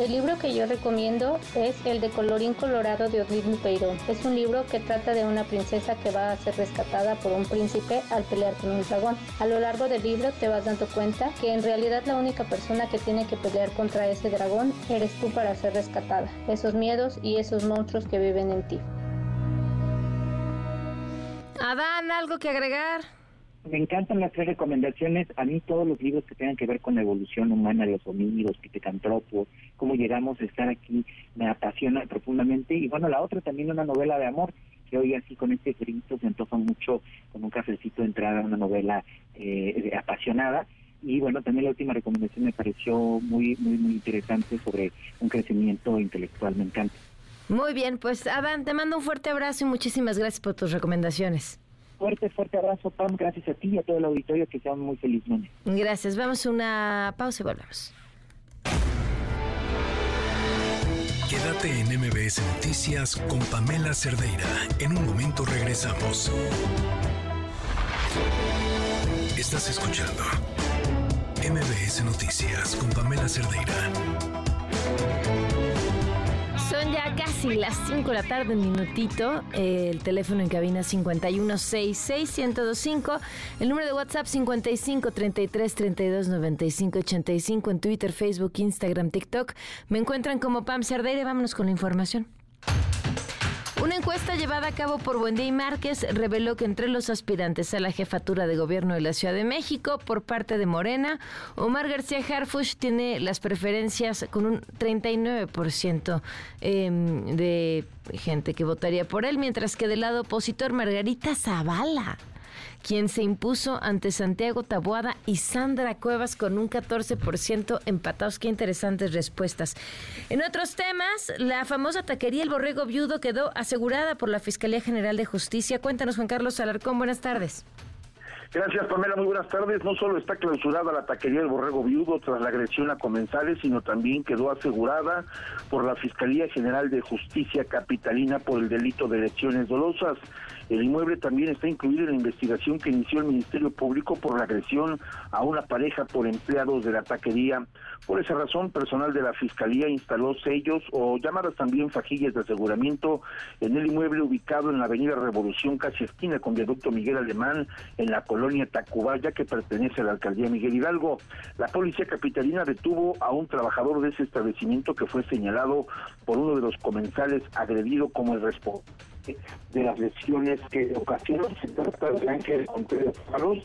El libro que yo recomiendo es el de Colorín Colorado de Odín Peirón. Es un libro que trata de una princesa que va a ser rescatada por un príncipe al pelear con un dragón. A lo largo del libro te vas dando cuenta que en realidad la única persona que tiene que pelear contra ese dragón eres tú para ser rescatada. Esos miedos y esos monstruos que viven en ti.
Adán, ¿algo que agregar?
Me encantan las tres recomendaciones. A mí todos los libros que tengan que ver con la evolución humana, los homínidos, Pitecantropos, cómo llegamos a estar aquí, me apasiona profundamente. Y bueno, la otra también una novela de amor, que hoy así con este grito se antoja mucho con un cafecito de entrada, una novela eh, apasionada. Y bueno, también la última recomendación me pareció muy, muy, muy interesante sobre un crecimiento intelectual. Me encanta.
Muy bien, pues Adán, te mando un fuerte abrazo y muchísimas gracias por tus recomendaciones.
Fuerte, fuerte abrazo, Pam. Gracias a ti y a todo el auditorio. Que sean muy feliz lunes.
Gracias. Vamos a una pausa y volvemos.
Quédate en MBS Noticias con Pamela Cerdeira. En un momento regresamos. Estás escuchando MBS Noticias con Pamela Cerdeira.
Son ya casi las 5 de la tarde, un minutito. El teléfono en cabina 5166125. El número de WhatsApp 5533329585. En Twitter, Facebook, Instagram, TikTok. Me encuentran como Pam Cerdeira. Vámonos con la información. Una encuesta llevada a cabo por Wendy Márquez reveló que entre los aspirantes a la jefatura de gobierno de la Ciudad de México por parte de Morena, Omar García Harfush tiene las preferencias con un 39% em, de gente que votaría por él, mientras que del lado opositor Margarita Zavala quien se impuso ante Santiago Taboada y Sandra Cuevas con un 14% empatados. Qué interesantes respuestas. En otros temas, la famosa taquería El Borrego Viudo quedó asegurada por la Fiscalía General de Justicia. Cuéntanos, Juan Carlos Alarcón, buenas tardes.
Gracias, Pamela. Muy buenas tardes. No solo está clausurada la taquería del Borrego Viudo tras la agresión a comensales, sino también quedó asegurada por la Fiscalía General de Justicia Capitalina por el delito de lesiones dolosas. El inmueble también está incluido en la investigación que inició el Ministerio Público por la agresión a una pareja por empleados de la taquería. Por esa razón, personal de la Fiscalía instaló sellos o llamadas también fajillas de aseguramiento en el inmueble ubicado en la Avenida Revolución, casi esquina con Viaducto Miguel Alemán, en la colonia Tacubaya, que pertenece a la alcaldía Miguel Hidalgo. La policía capitalina detuvo a un trabajador de ese establecimiento que fue señalado por uno de los comensales agredido como el responsable de las lesiones que ocasionó. Se trata de Ángel Contreras Faros,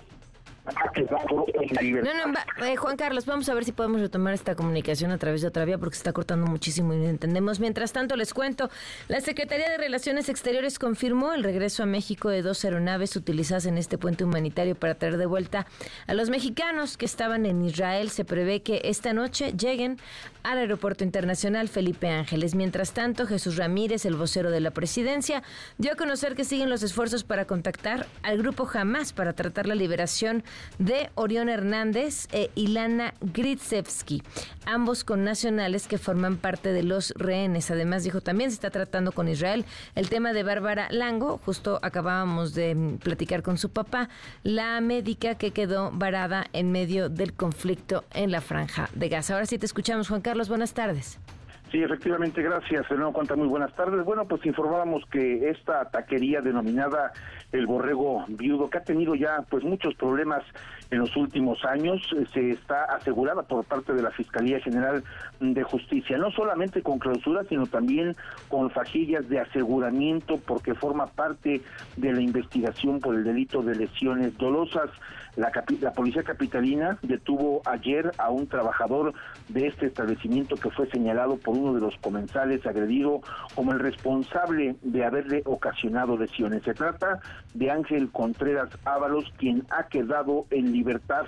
no, no, eh, Juan Carlos, vamos a ver si podemos retomar esta comunicación a través de otra vía porque se está cortando muchísimo y entendemos. Mientras tanto, les cuento, la Secretaría de Relaciones Exteriores confirmó el regreso a México de dos aeronaves utilizadas en este puente humanitario para traer de vuelta a los mexicanos que estaban en Israel. Se prevé que esta noche lleguen al Aeropuerto Internacional Felipe Ángeles. Mientras tanto, Jesús Ramírez, el vocero de la presidencia, dio a conocer que siguen los esfuerzos para contactar al grupo Hamas para tratar la liberación de Orión Hernández e Ilana Gritsevsky, ambos con nacionales que forman parte de los rehenes. Además, dijo también se está tratando con Israel el tema de Bárbara Lango, justo acabábamos de platicar con su papá, la médica que quedó varada en medio del conflicto en la franja de Gaza. Ahora sí te escuchamos, Juan Carlos, buenas tardes.
Sí, efectivamente, gracias. De nuevo cuenta, muy buenas tardes. Bueno, pues informábamos que esta taquería denominada El Borrego Viudo, que ha tenido ya pues muchos problemas en los últimos años, eh, se está asegurada por parte de la Fiscalía General de Justicia, no solamente con clausura, sino también con fajillas de aseguramiento, porque forma parte de la investigación por el delito de lesiones dolosas. La, la, policía capitalina detuvo ayer a un trabajador de este establecimiento que fue señalado por uno de los comensales agredido como el responsable de haberle ocasionado lesiones. Se trata de Ángel Contreras Ábalos, quien ha quedado en libertad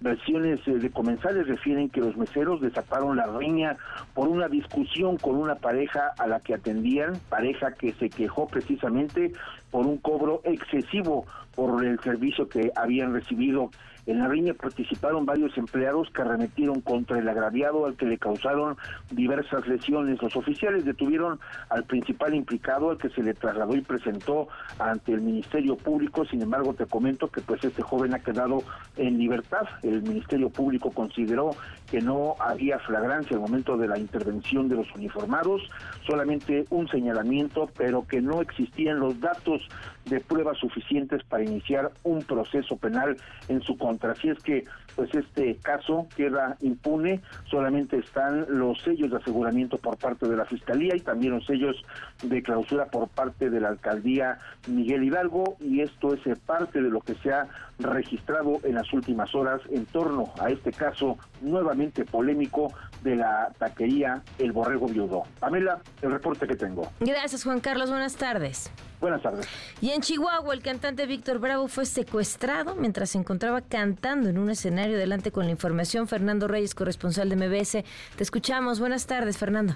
versiones eh, de comensales refieren que los meseros desataron la riña por una discusión con una pareja a la que atendían, pareja que se quejó precisamente por un cobro excesivo por el servicio que habían recibido. En la riña participaron varios empleados que arremetieron contra el agraviado al que le causaron diversas lesiones. Los oficiales detuvieron al principal implicado, al que se le trasladó y presentó ante el Ministerio Público. Sin embargo, te comento que pues este joven ha quedado en libertad. El Ministerio Público consideró que no había flagrancia al momento de la intervención de los uniformados, solamente un señalamiento, pero que no existían los datos de pruebas suficientes para iniciar un proceso penal en su contra contra. Así es que pues este caso queda impune, solamente están los sellos de aseguramiento por parte de la Fiscalía y también los sellos de clausura por parte de la Alcaldía Miguel Hidalgo y esto es parte de lo que se ha registrado en las últimas horas en torno a este caso nuevamente polémico de la taquería El Borrego Viudo. Pamela, el reporte que tengo.
Gracias Juan Carlos, buenas tardes.
Buenas tardes.
Y en Chihuahua, el cantante Víctor Bravo fue secuestrado mientras se encontraba cantando en un escenario. Delante con la información, Fernando Reyes, corresponsal de MBS. Te escuchamos. Buenas tardes, Fernando.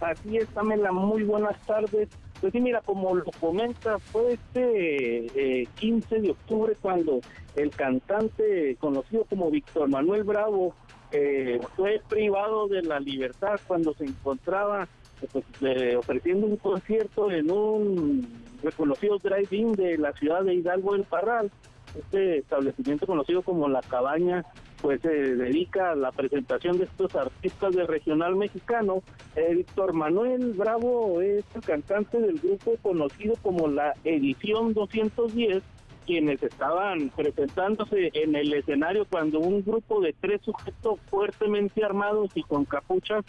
Así es, Pamela. Muy buenas tardes. Pues sí, mira, como lo comenta, fue este 15 eh, de octubre cuando el cantante conocido como Víctor Manuel Bravo eh, fue privado de la libertad cuando se encontraba pues, ofreciendo un concierto en un reconocido drive-in de la ciudad de Hidalgo del Parral. Este establecimiento conocido como La Cabaña pues se dedica a la presentación de estos artistas del regional mexicano. Eh, Víctor Manuel Bravo es el cantante del grupo conocido como la Edición 210, quienes estaban presentándose en el escenario cuando un grupo de tres sujetos fuertemente armados y con capuchas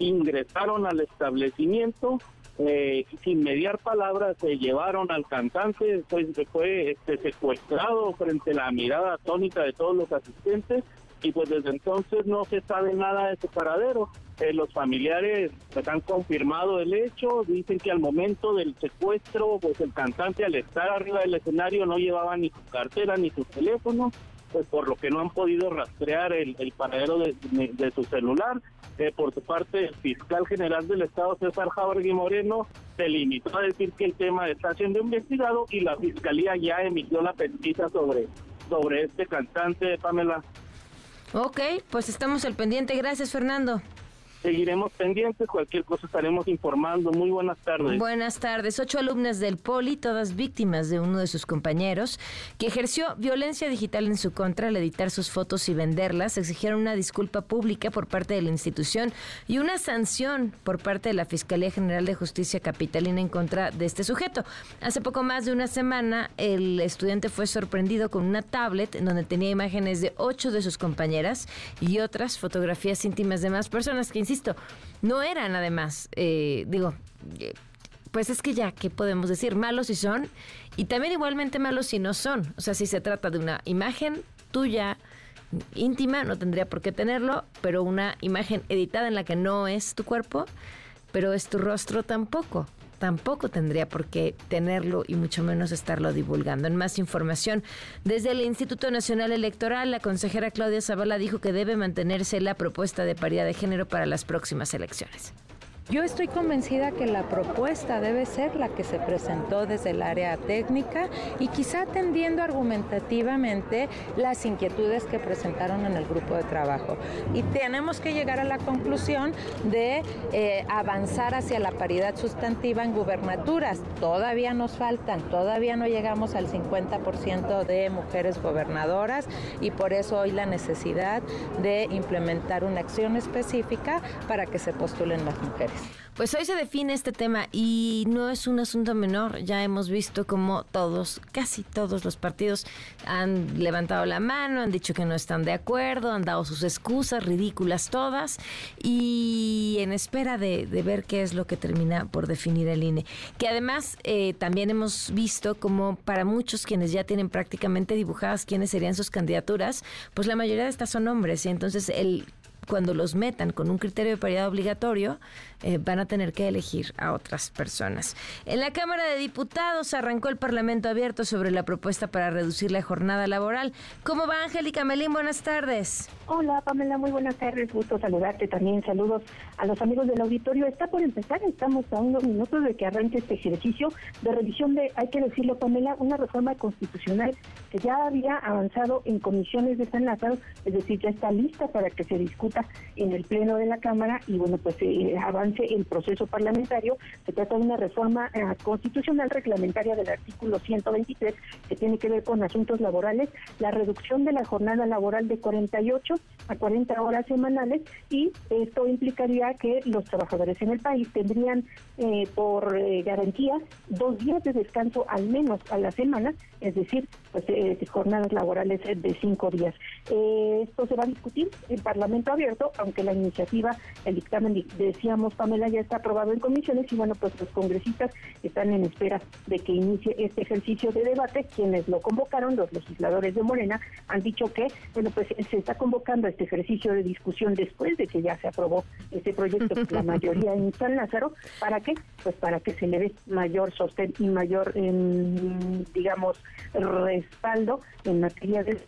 ingresaron al establecimiento eh, sin mediar palabras se llevaron al cantante, pues fue este, secuestrado frente a la mirada atónita de todos los asistentes y pues desde entonces no se sabe nada de su paradero. Eh, los familiares pues, han confirmado el hecho, dicen que al momento del secuestro, pues el cantante al estar arriba del escenario no llevaba ni su cartera ni su teléfono, pues por lo que no han podido rastrear el, paradero de, su celular. Eh, por su parte, el fiscal general del Estado, César Jauregui Moreno, se limitó a decir que el tema está siendo investigado y la fiscalía ya emitió la pesquisa sobre, sobre este cantante, Pamela.
Ok, pues estamos al pendiente. Gracias, Fernando.
Seguiremos pendientes, cualquier cosa estaremos informando. Muy buenas tardes.
Buenas tardes. Ocho alumnas del Poli, todas víctimas de uno de sus compañeros, que ejerció violencia digital en su contra al editar sus fotos y venderlas, exigieron una disculpa pública por parte de la institución y una sanción por parte de la Fiscalía General de Justicia Capitalina en contra de este sujeto. Hace poco más de una semana, el estudiante fue sorprendido con una tablet en donde tenía imágenes de ocho de sus compañeras y otras fotografías íntimas de más personas que insisto, no eran además, eh, digo, eh, pues es que ya, ¿qué podemos decir? Malos si son y también igualmente malos si no son. O sea, si se trata de una imagen tuya íntima, no tendría por qué tenerlo, pero una imagen editada en la que no es tu cuerpo, pero es tu rostro tampoco tampoco tendría por qué tenerlo y mucho menos estarlo divulgando. En más información, desde el Instituto Nacional Electoral, la consejera Claudia Zavala dijo que debe mantenerse la propuesta de paridad de género para las próximas elecciones.
Yo estoy convencida que la propuesta debe ser la que se presentó desde el área técnica y quizá atendiendo argumentativamente las inquietudes que presentaron en el grupo de trabajo. Y tenemos que llegar a la conclusión de eh, avanzar hacia la paridad sustantiva en gubernaturas. Todavía nos faltan, todavía no llegamos al 50% de mujeres gobernadoras y por eso hoy la necesidad de implementar una acción específica para que se postulen las mujeres.
Pues hoy se define este tema y no es un asunto menor. Ya hemos visto como todos, casi todos los partidos han levantado la mano, han dicho que no están de acuerdo, han dado sus excusas ridículas todas y en espera de, ver qué es lo que termina por definir el INE. Que además eh, también hemos visto como para muchos quienes ya tienen prácticamente dibujadas quiénes serían sus candidaturas, pues la mayoría de estas son hombres y entonces el cuando los metan con un criterio de paridad obligatorio, eh, van a tener que elegir a otras personas. En la Cámara de Diputados arrancó el Parlamento abierto sobre la propuesta para reducir la jornada laboral. ¿Cómo va Angélica Melín? Buenas tardes.
Hola Pamela, muy buenas tardes. Gusto saludarte también. Saludos a los amigos del auditorio. Está por empezar, estamos a unos minutos de que arranque este ejercicio de revisión de, hay que decirlo Pamela, una reforma constitucional que ya había avanzado en comisiones de San Lázaro, es decir, ya está lista para que se discuta en el Pleno de la Cámara y bueno, pues eh, el proceso parlamentario. Se trata de una reforma eh, constitucional reglamentaria del artículo 123 que tiene que ver con asuntos laborales, la reducción de la jornada laboral de 48 a 40 horas semanales y esto implicaría que los trabajadores en el país tendrían eh, por garantía dos días de descanso al menos a la semana, es decir, pues, eh, jornadas laborales de cinco días. Eh, esto se va a discutir en Parlamento abierto, aunque la iniciativa, el dictamen, decíamos, Pamela, ya está aprobado en comisiones y bueno, pues los congresistas están en espera de que inicie este ejercicio de debate. Quienes lo convocaron, los legisladores de Morena, han dicho que, bueno, pues se está convocando este ejercicio de discusión después de que ya se aprobó este proyecto, la mayoría en San Lázaro, ¿para qué? Pues para que se le dé mayor sostén y mayor, digamos, respaldo en materia de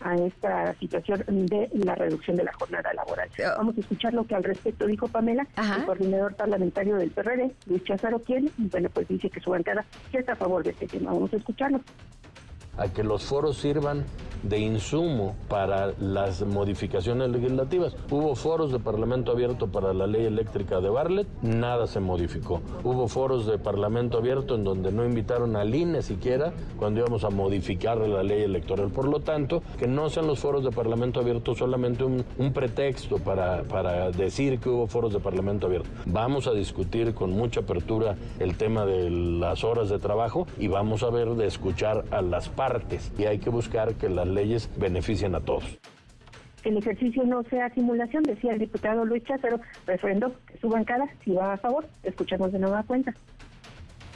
a esta situación de la reducción de la jornada laboral. Vamos a escuchar lo que al respecto dijo Pamela, el coordinador parlamentario del PRD, Luis Chazaro, quien, bueno, pues dice que su bancada está a favor de este tema. Vamos a escucharlo
a que los foros sirvan de insumo para las modificaciones legislativas. Hubo foros de Parlamento abierto para la ley eléctrica de Barlet, nada se modificó. Hubo foros de Parlamento abierto en donde no invitaron al INE siquiera cuando íbamos a modificar la ley electoral. Por lo tanto, que no sean los foros de Parlamento abierto solamente un, un pretexto para, para decir que hubo foros de Parlamento abierto. Vamos a discutir con mucha apertura el tema de las horas de trabajo y vamos a ver de escuchar a las partes y hay que buscar que las leyes beneficien a todos.
El ejercicio no sea simulación, decía el diputado Luis Cházaro, refrendo que su bancada si va a favor. Escuchamos de nueva cuenta.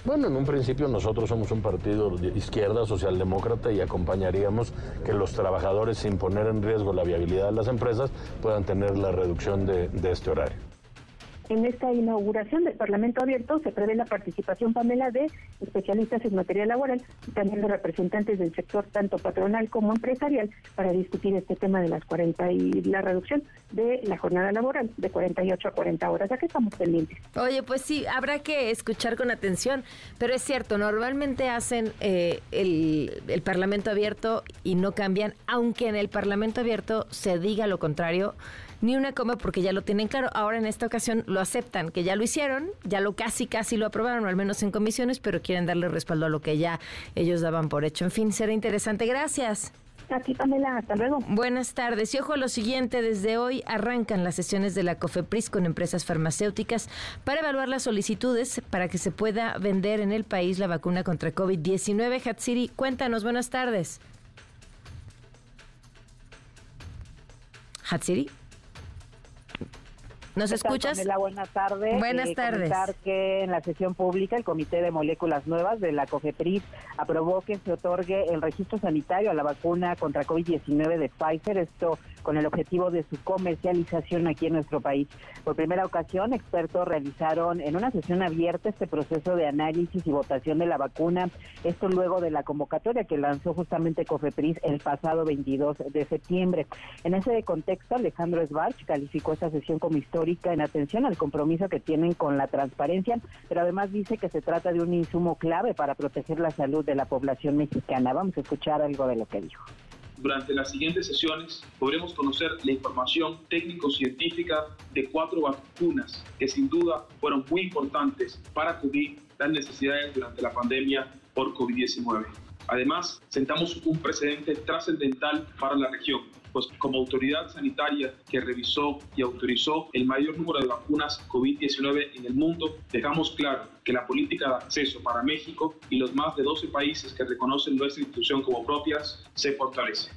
Bueno, en un principio nosotros somos un partido de izquierda, socialdemócrata, y acompañaríamos que los trabajadores, sin poner en riesgo la viabilidad de las empresas, puedan tener la reducción de, de este horario.
En esta inauguración del Parlamento Abierto se prevé la participación, Pamela, de especialistas en materia laboral y también de representantes del sector tanto patronal como empresarial para discutir este tema de las 40 y la reducción de la jornada laboral de 48 a 40 horas. ¿A qué estamos pendientes?
Oye, pues sí, habrá que escuchar con atención, pero es cierto, normalmente hacen eh, el, el Parlamento Abierto y no cambian, aunque en el Parlamento Abierto se diga lo contrario ni una coma porque ya lo tienen claro. Ahora en esta ocasión lo aceptan, que ya lo hicieron, ya lo casi, casi lo aprobaron, o al menos en comisiones, pero quieren darle respaldo a lo que ya ellos daban por hecho. En fin, será interesante. Gracias.
Aquí, Pamela, hasta luego.
Buenas tardes. Y ojo a lo siguiente, desde hoy arrancan las sesiones de la COFEPRIS con empresas farmacéuticas para evaluar las solicitudes para que se pueda vender en el país la vacuna contra COVID-19. Hatsiri, cuéntanos, buenas tardes. Hatsiri. ¿Nos escuchas?
Hola, buenas tardes.
Buenas eh, tardes.
que en la sesión pública el Comité de Moléculas Nuevas de la COFEPRIS aprobó que se otorgue el registro sanitario a la vacuna contra COVID-19 de Pfizer, esto con el objetivo de su comercialización aquí en nuestro país. Por primera ocasión, expertos realizaron en una sesión abierta este proceso de análisis y votación de la vacuna, esto luego de la convocatoria que lanzó justamente COFEPRIS el pasado 22 de septiembre. En ese contexto, Alejandro Sbarch calificó esta sesión como histórica en atención al compromiso que tienen con la transparencia, pero además dice que se trata de un insumo clave para proteger la salud de la población mexicana. Vamos a escuchar algo de lo que dijo.
Durante las siguientes sesiones podremos conocer la información técnico-científica de cuatro vacunas que sin duda fueron muy importantes para cubrir las necesidades durante la pandemia por COVID-19. Además, sentamos un precedente trascendental para la región, pues como autoridad sanitaria que revisó y autorizó el mayor número de vacunas COVID-19 en el mundo, dejamos claro que la política de acceso para México y los más de 12 países que reconocen nuestra institución como propias se fortalece.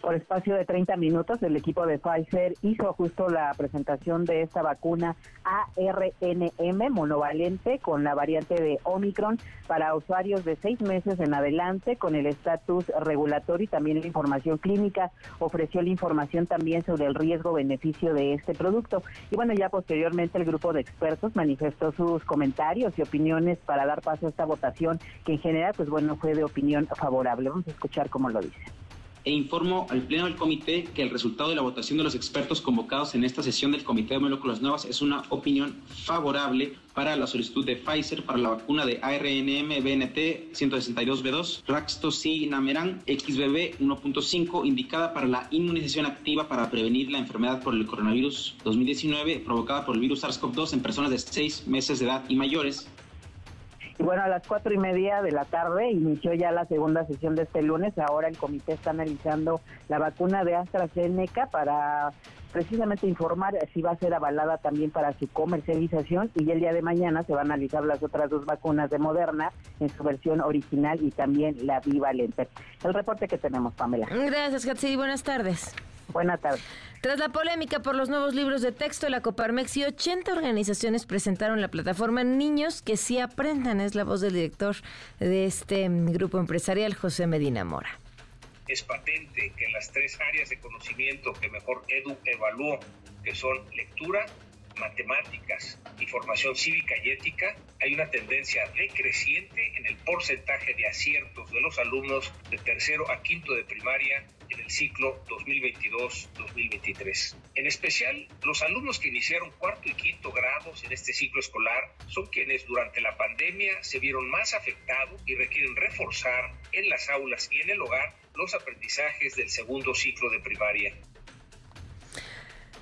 Por espacio de 30 minutos, el equipo de Pfizer hizo justo la presentación de esta vacuna ARNM monovalente con la variante de Omicron para usuarios de seis meses en adelante con el estatus regulatorio y también la información clínica. Ofreció la información también sobre el riesgo-beneficio de este producto. Y bueno, ya posteriormente el grupo de expertos manifestó sus comentarios y opiniones para dar paso a esta votación que en general, pues bueno, fue de opinión favorable. Vamos a escuchar cómo lo dice
e informo al Pleno del Comité que el resultado de la votación de los expertos convocados en esta sesión del Comité de Moléculas Nuevas es una opinión favorable para la solicitud de Pfizer para la vacuna de ARNM BNT 162B2 Raxtocinamaran XBB 1.5 indicada para la inmunización activa para prevenir la enfermedad por el coronavirus 2019 provocada por el virus SARS-CoV-2 en personas de seis meses de edad y mayores
y bueno, a las cuatro y media de la tarde inició ya la segunda sesión de este lunes. Ahora el comité está analizando la vacuna de AstraZeneca para precisamente informar si va a ser avalada también para su comercialización y el día de mañana se van a analizar las otras dos vacunas de Moderna en su versión original y también la bivalente. El reporte que tenemos, Pamela.
Gracias, Katsi. Buenas tardes.
Buenas tardes.
Tras la polémica por los nuevos libros de texto, la Coparmex y 80 organizaciones presentaron la plataforma Niños que sí aprendan. Es la voz del director de este grupo empresarial, José Medina Mora.
Es patente que en las tres áreas de conocimiento que mejor Edu evaluó, que son lectura, matemáticas y formación cívica y ética, hay una tendencia decreciente en el porcentaje de aciertos de los alumnos de tercero a quinto de primaria en el ciclo 2022-2023. En especial, los alumnos que iniciaron cuarto y quinto grados en este ciclo escolar son quienes durante la pandemia se vieron más afectados y requieren reforzar en las aulas y en el hogar los aprendizajes del segundo ciclo de primaria.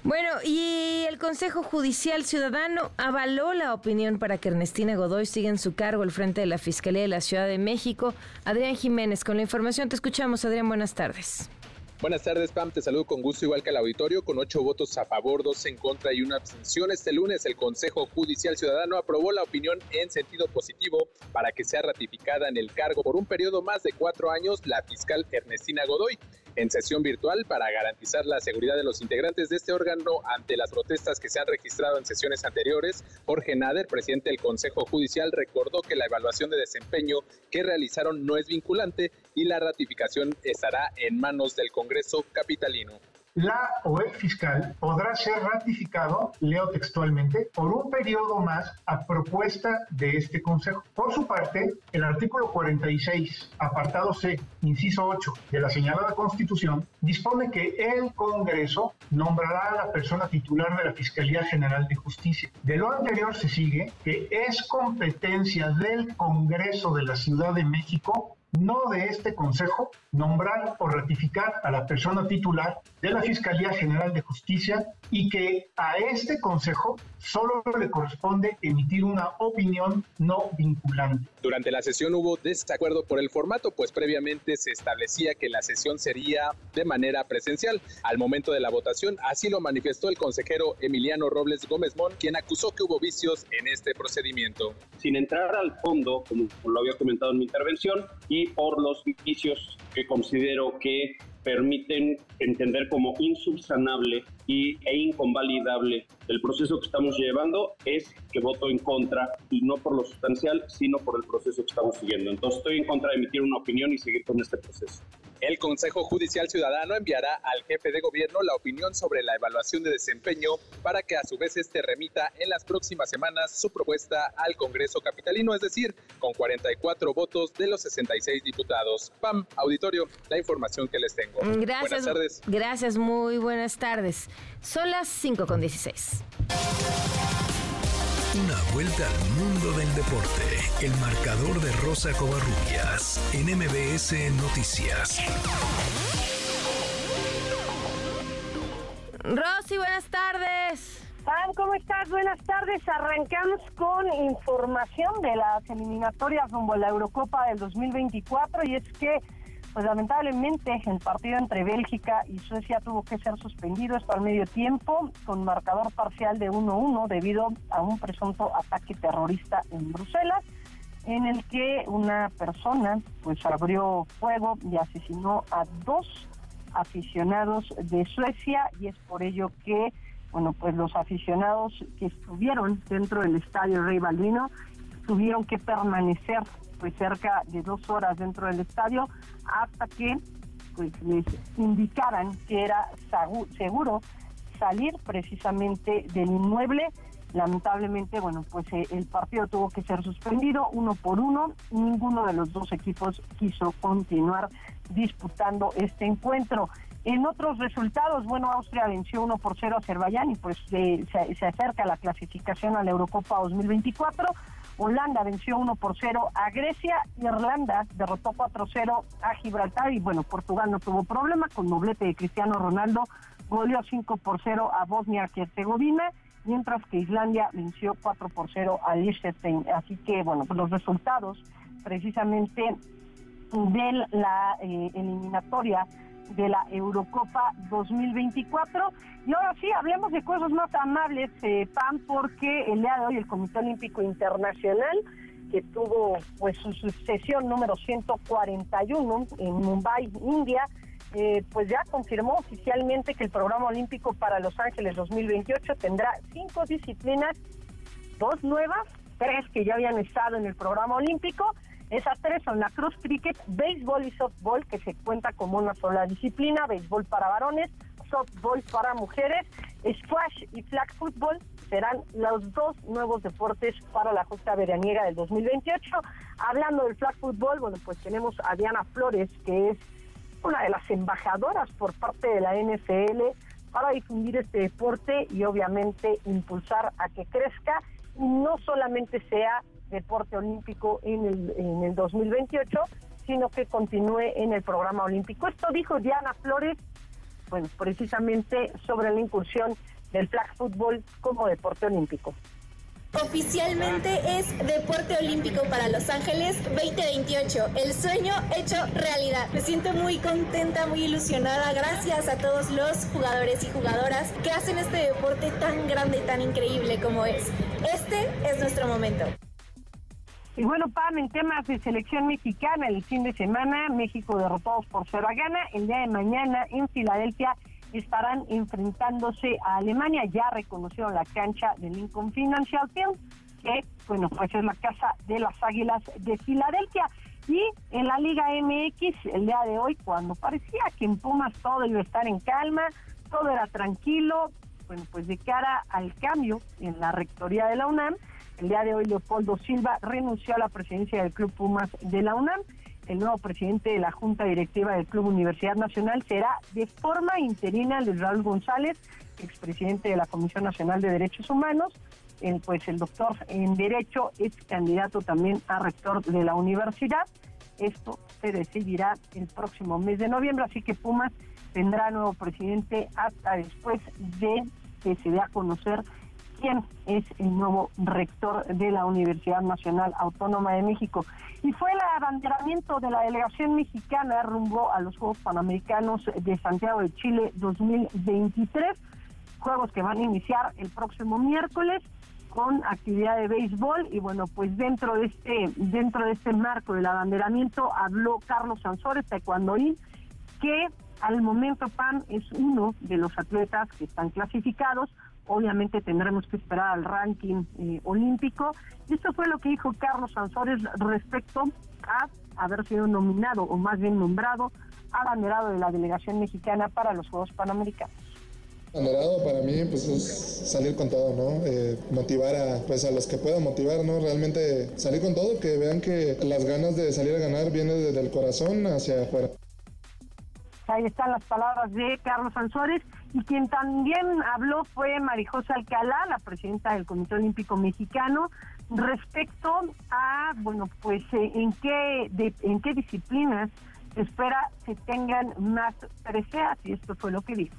Bueno, y el Consejo Judicial Ciudadano avaló la opinión para que Ernestina Godoy siga en su cargo al frente de la Fiscalía de la Ciudad de México. Adrián Jiménez, con la información te escuchamos. Adrián, buenas tardes.
Buenas tardes, Pam. Te saludo con gusto, igual que al auditorio, con ocho votos a favor, dos en contra y una abstención. Este lunes, el Consejo Judicial Ciudadano aprobó la opinión en sentido positivo para que sea ratificada en el cargo por un periodo más de cuatro años la fiscal Ernestina Godoy en sesión virtual para garantizar la seguridad de los integrantes de este órgano ante las protestas que se han registrado en sesiones anteriores. Jorge Nader, presidente del Consejo Judicial, recordó que la evaluación de desempeño que realizaron no es vinculante y la ratificación estará en manos del Congreso capitalino
la o el fiscal podrá ser ratificado, leo textualmente, por un periodo más a propuesta de este Consejo. Por su parte, el artículo 46, apartado C, inciso 8 de la señalada Constitución, dispone que el Congreso nombrará a la persona titular de la Fiscalía General de Justicia. De lo anterior se sigue que es competencia del Congreso de la Ciudad de México no de este Consejo, nombrar o ratificar a la persona titular de la Fiscalía General de Justicia y que a este Consejo solo le corresponde emitir una opinión no vinculante.
Durante la sesión hubo desacuerdo por el formato, pues previamente se establecía que la sesión sería de manera presencial. Al momento de la votación, así lo manifestó el consejero Emiliano Robles Gómez Mon, quien acusó que hubo vicios en este procedimiento.
Sin entrar al fondo, como lo había comentado en mi intervención, y por los vicios que considero que permiten entender como insubsanable y, e inconvalidable el proceso que estamos llevando es que voto en contra y no por lo sustancial, sino por el proceso que estamos siguiendo. Entonces estoy en contra de emitir una opinión y seguir con este proceso.
El Consejo Judicial Ciudadano enviará al jefe de gobierno la opinión sobre la evaluación de desempeño para que a su vez este remita en las próximas semanas su propuesta al Congreso Capitalino, es decir, con 44 votos de los 66 diputados. Pam, auditorio, la información que les tengo.
Gracias. Buenas tardes. Gracias, muy buenas tardes. Son las 5 con 16.
Una vuelta al mundo del deporte. El marcador de Rosa Covarrubias en MBS Noticias.
Rosy, buenas tardes.
Pam, ¿cómo estás? Buenas tardes. Arrancamos con información de las eliminatorias rumbo a la Eurocopa del 2024 y es que pues lamentablemente el partido entre Bélgica y Suecia tuvo que ser suspendido esto al medio tiempo con marcador parcial de 1-1 debido a un presunto ataque terrorista en Bruselas en el que una persona pues abrió fuego y asesinó a dos aficionados de Suecia y es por ello que bueno pues los aficionados que estuvieron dentro del estadio Rey Balbino tuvieron que permanecer pues cerca de dos horas dentro del estadio hasta que pues les indicaran que era seguro salir precisamente del inmueble. Lamentablemente, bueno, pues eh, el partido tuvo que ser suspendido uno por uno. Ninguno de los dos equipos quiso continuar disputando este encuentro. En otros resultados, bueno, Austria venció 1 por 0 a Azerbaiyán y pues se, se acerca la clasificación a la Eurocopa 2024. Holanda venció 1 por 0 a Grecia, Irlanda derrotó 4-0 a Gibraltar y bueno, Portugal no tuvo problema con doblete de Cristiano Ronaldo, goleó 5 por 0 a Bosnia y Herzegovina, mientras que Islandia venció 4 por 0 a Liechtenstein. Así que bueno, pues los resultados precisamente de la eh, eliminatoria de la Eurocopa 2024. Y ahora sí, hablemos de cosas más amables, eh, Pam, porque el día de hoy el Comité Olímpico Internacional que tuvo pues su sesión número 141 en Mumbai, India, eh, pues ya confirmó oficialmente que el programa olímpico para Los Ángeles 2028 tendrá cinco disciplinas, dos nuevas, tres que ya habían estado en el programa olímpico. Esas tres son la cross cricket, béisbol y softball, que se cuenta como una sola disciplina, béisbol para varones, softball para mujeres, squash y flag football serán los dos nuevos deportes para la justa veraniega del 2028. Hablando del flag football, bueno, pues tenemos a Diana Flores, que es una de las embajadoras por parte de la NFL para difundir este deporte y obviamente impulsar a que crezca no solamente sea deporte olímpico en el, en el 2028, sino que continúe en el programa olímpico. Esto dijo Diana Flores, bueno, precisamente sobre la incursión del flag football como deporte olímpico.
Oficialmente es deporte olímpico para Los Ángeles 2028, el sueño hecho realidad. Me siento muy contenta, muy ilusionada, gracias a todos los jugadores y jugadoras que hacen este deporte tan grande y tan increíble como es. Este es nuestro momento.
Y bueno, Pam, en temas de selección mexicana, el fin de semana, México derrotados por cero a gana. El día de mañana en Filadelfia estarán enfrentándose a Alemania. Ya reconocieron la cancha del Lincoln Financial Field, que, bueno, pues es la casa de las Águilas de Filadelfia. Y en la Liga MX, el día de hoy, cuando parecía que en Pumas todo iba a estar en calma, todo era tranquilo, bueno, pues de cara al cambio en la rectoría de la UNAM, el día de hoy Leopoldo Silva renunció a la presidencia del Club Pumas de la UNAM. El nuevo presidente de la Junta Directiva del Club Universidad Nacional será de forma interina Luis Raúl González, expresidente de la Comisión Nacional de Derechos Humanos. El, pues el doctor en Derecho es candidato también a rector de la universidad. Esto se decidirá el próximo mes de noviembre, así que Pumas tendrá nuevo presidente hasta después de que se dé a conocer quién es el nuevo rector de la Universidad Nacional Autónoma de México. Y fue el abanderamiento de la delegación mexicana rumbo a los Juegos Panamericanos de Santiago de Chile 2023, juegos que van a iniciar el próximo miércoles con actividad de béisbol y bueno pues dentro de este dentro de este marco del abanderamiento habló Carlos Sansores taekwondoín que al momento PAN es uno de los atletas que están clasificados obviamente tendremos que esperar al ranking eh, olímpico. Y esto fue lo que dijo Carlos Sansores respecto a haber sido nominado, o más bien nombrado, abanderado de la delegación mexicana para los Juegos Panamericanos.
Abanderado para mí pues es salir con todo, ¿no? Eh, motivar a, pues a los que puedan motivar, ¿no? Realmente salir con todo, que vean que las ganas de salir a ganar vienen desde el corazón hacia afuera.
Ahí están las palabras de Carlos Sansores y quien también habló fue Marijosa Alcalá, la presidenta del Comité Olímpico Mexicano, respecto a, bueno, pues eh, en qué en qué disciplinas espera que tengan más preseas y esto fue lo que dijo.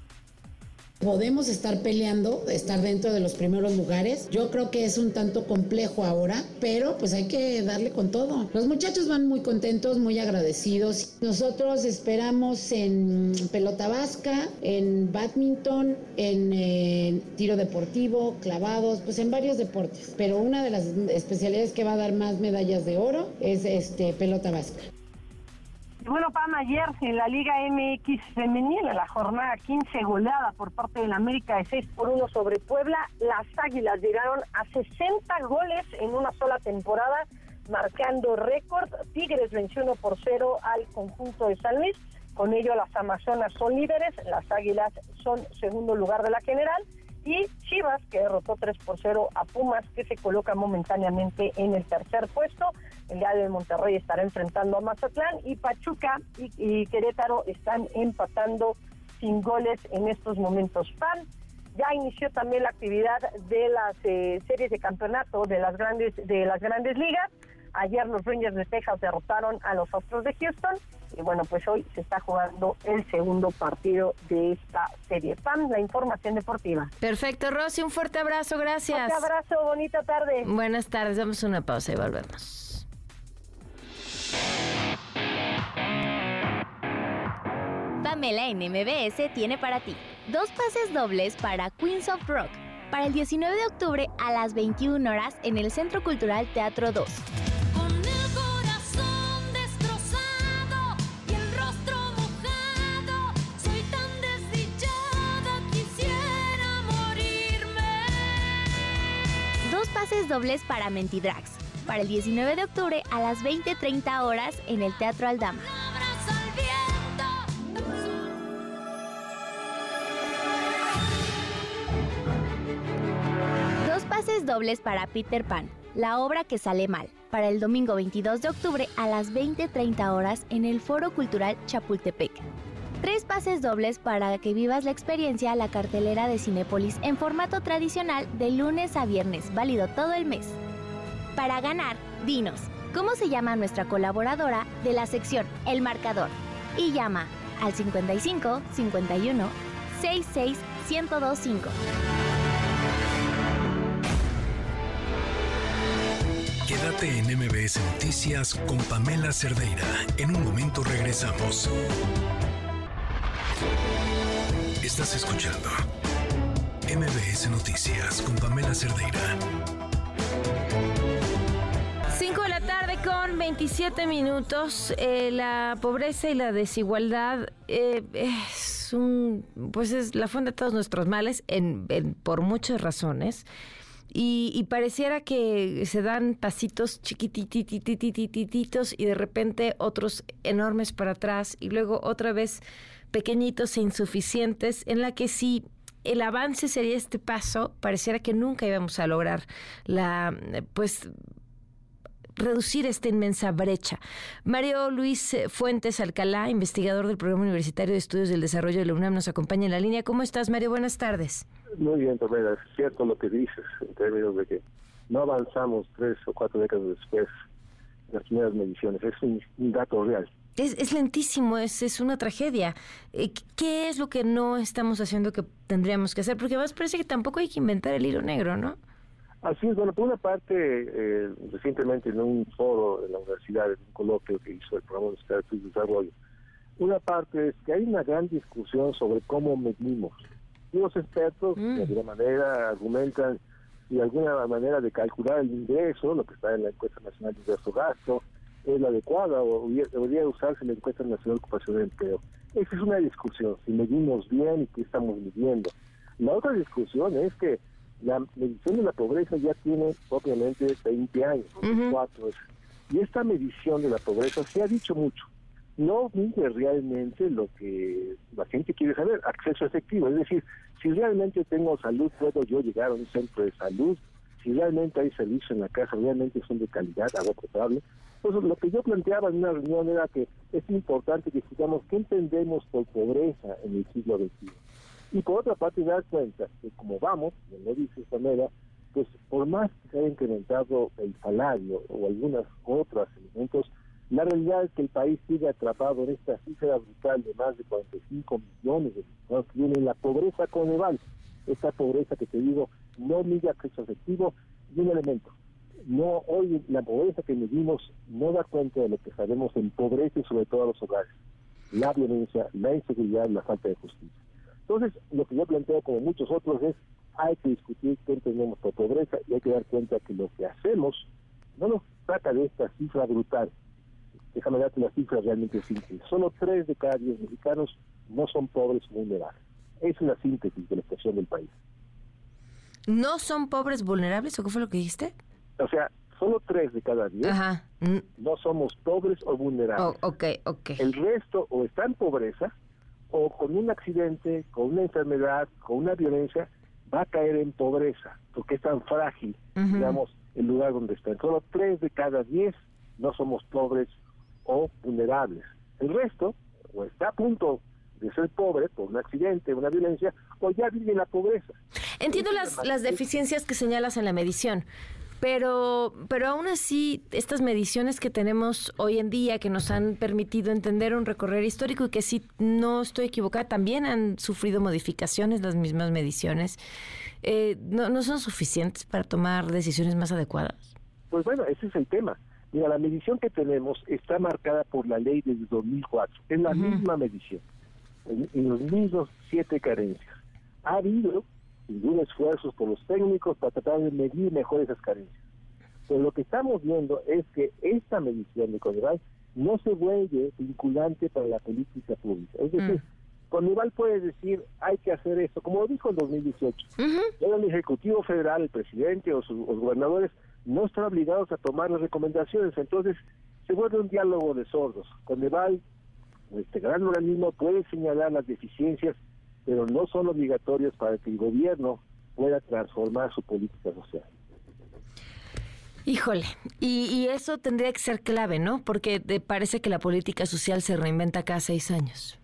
Podemos estar peleando, estar dentro de los primeros lugares. Yo creo que es un tanto complejo ahora, pero pues hay que darle con todo. Los muchachos van muy contentos, muy agradecidos. Nosotros esperamos en pelota vasca, en badminton, en, en tiro deportivo, clavados, pues en varios deportes. Pero una de las especialidades que va a dar más medallas de oro es este pelota vasca.
Bueno, Pam, ayer en la Liga MX femenil, en la jornada 15 goleada por parte del América de 6 por 1 sobre Puebla, las Águilas llegaron a 60 goles en una sola temporada, marcando récord. Tigres venció 1 por 0 al conjunto de San Luis. Con ello las Amazonas son líderes, las Águilas son segundo lugar de la general y Chivas, que derrotó 3 por 0 a Pumas, que se coloca momentáneamente en el tercer puesto. El día de Monterrey estará enfrentando a Mazatlán y Pachuca y, Querétaro están empatando sin goles en estos momentos. PAN ya inició también la actividad de las eh, series de campeonato de las grandes de las grandes ligas. Ayer los Rangers de Texas derrotaron a los Astros de Houston y bueno, pues hoy se está jugando el segundo partido de esta serie. PAM, la información deportiva.
Perfecto, Rosy, un fuerte abrazo, gracias.
Un abrazo, bonita tarde.
Buenas tardes, damos una pausa y volvemos.
Pamela en MBS tiene para ti dos pases dobles para Queens of Rock para el 19 de octubre a las 21 horas en el Centro Cultural Teatro 2. Pases dobles para Mentidrags para el 19 de octubre a las 20.30 horas en el Teatro Aldama. Dos pases dobles para Peter Pan, la obra que sale mal, para el domingo 22 de octubre a las 20.30 horas en el Foro Cultural Chapultepec. Tres pases dobles para que vivas la experiencia a la cartelera de Cinépolis en formato tradicional de lunes a viernes, válido todo el mes. Para ganar, dinos, ¿cómo se llama nuestra colaboradora de la sección El Marcador? Y llama al 55 51 66 1025.
Quédate en MBS Noticias con Pamela Cerdeira. En un momento regresamos. Estás escuchando MBS Noticias con Pamela Cerdeira.
5 de la tarde con 27 minutos. Eh, la pobreza y la desigualdad eh, es un, pues es la fuente de todos nuestros males en, por muchas razones. Y, y pareciera que se dan pasitos chiquitititititititos y de repente otros enormes para atrás y luego otra vez pequeñitos e insuficientes en la que si el avance sería este paso, pareciera que nunca íbamos a lograr la, pues, reducir esta inmensa brecha. Mario Luis Fuentes Alcalá, investigador del Programa Universitario de Estudios del Desarrollo de la UNAM, nos acompaña en la línea. ¿Cómo estás, Mario? Buenas tardes.
Muy bien, Pamela, es cierto lo que dices en términos de que no avanzamos tres o cuatro décadas después de las primeras mediciones. Es un dato real.
Es, es lentísimo, es, es una tragedia. Eh, ¿Qué es lo que no estamos haciendo que tendríamos que hacer? Porque además parece que tampoco hay que inventar el hilo negro, ¿no?
Así es, bueno, por una parte, eh, recientemente en un foro de la universidad, en un coloquio que hizo el programa de Estudios de Desarrollo, una parte es que hay una gran discusión sobre cómo medimos. Y los expertos, de alguna manera, argumentan y alguna manera de calcular el ingreso, lo que está en la encuesta nacional de ingreso-gasto, es la adecuada o debería usarse la encuesta nacional de ocupación de empleo. Esa es una discusión, si medimos bien y qué estamos midiendo. La otra discusión es que la medición de la pobreza ya tiene propiamente 20 años, 24 y esta medición de la pobreza se ha dicho mucho. No mide realmente lo que la gente quiere saber, acceso efectivo. Es decir, si realmente tengo salud, puedo yo llegar a un centro de salud, si realmente hay servicios en la casa, realmente son de calidad, agua potable. Entonces, lo que yo planteaba en una reunión era que es importante que digamos qué entendemos por pobreza en el siglo XXI. Y por otra parte, dar cuenta que como vamos, como dice esta manera, pues por más que se haya incrementado el salario o algunos otros elementos, la realidad es que el país sigue atrapado en esta cifra brutal de más de 45 millones de mexicanos que viven en la pobreza coneval. Esta pobreza que te digo no mide acceso efectivo y un elemento. No, hoy la pobreza que medimos no da cuenta de lo que sabemos empobrece sobre todo a los hogares. La violencia, la inseguridad, la falta de justicia. Entonces, lo que yo planteo como muchos otros es hay que discutir qué entendemos por pobreza y hay que dar cuenta que lo que hacemos no nos saca de esta cifra brutal. Déjame darte la cifra realmente simple. Solo tres de cada diez mexicanos no son pobres o vulnerables. Es una síntesis de la situación del país.
¿No son pobres vulnerables o qué fue lo que dijiste?
O sea, solo tres de cada diez
Ajá.
No somos pobres o vulnerables.
oh, ok, ok.
El resto o está en pobreza o con un accidente, con una enfermedad, con una violencia, va a caer en pobreza, porque es tan frágil, digamos, el lugar donde están. Solo tres de cada diez no somos pobres o vulnerables. El resto o está a punto de ser pobre por un accidente, una violencia, o ya vive en la pobreza.
Entiendo las, las deficiencias que señalas en la medición, pero, pero aún así, estas mediciones que tenemos hoy en día, que nos han permitido entender un recorrido histórico y que si no estoy equivocada, también han sufrido modificaciones las mismas mediciones, eh, no, no son suficientes para tomar decisiones más adecuadas.
Pues bueno, ese es el tema. Mira, la medición que tenemos está marcada por la ley desde 2004. Es la misma medición. En, los mismos siete carencias. Ha habido, sin duda, esfuerzos por los técnicos para tratar de medir mejor esas carencias. Pero lo que estamos viendo es que esta medición de Coneval no se vuelve vinculante para la política pública. Es decir, Coneval puede decir, hay que hacer esto, como lo dijo en 2018. Pero el Ejecutivo Federal, el presidente o su- los gobernadores no están obligados a tomar las recomendaciones. Entonces, se vuelve un diálogo de sordos. Coneval, este gran organismo, puede señalar las deficiencias, pero no son obligatorias para que el gobierno pueda transformar su política social.
Híjole, y, y eso tendría que ser clave, ¿no? Porque te parece que la política social se reinventa cada seis años.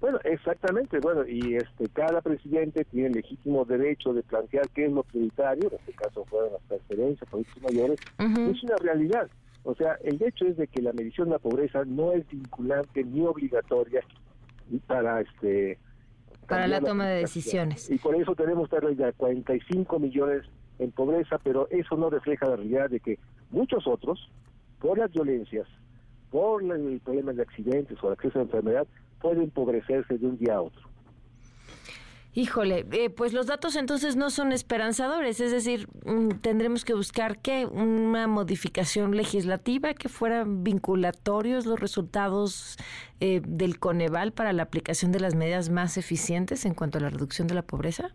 Bueno, exactamente. Bueno, y este cada presidente tiene el legítimo derecho de plantear qué es lo prioritario. En este caso fueron las transferencias, políticos mayores. Es una realidad. O sea, el hecho es de que la medición de la pobreza no es vinculante ni obligatoria para este
Para la toma de decisiones.
Y por eso tenemos esta realidad, 45 millones en pobreza, pero eso no refleja la realidad de que muchos otros, por las violencias, por el problema de accidentes o el acceso a la enfermedad, pueden empobrecerse de un día a otro.
Híjole, eh, pues los datos entonces no son esperanzadores, es decir, mm, tendremos que buscar que una modificación legislativa que fueran vinculatorios los resultados eh, del Coneval para la aplicación de las medidas más eficientes en cuanto a la reducción de la pobreza.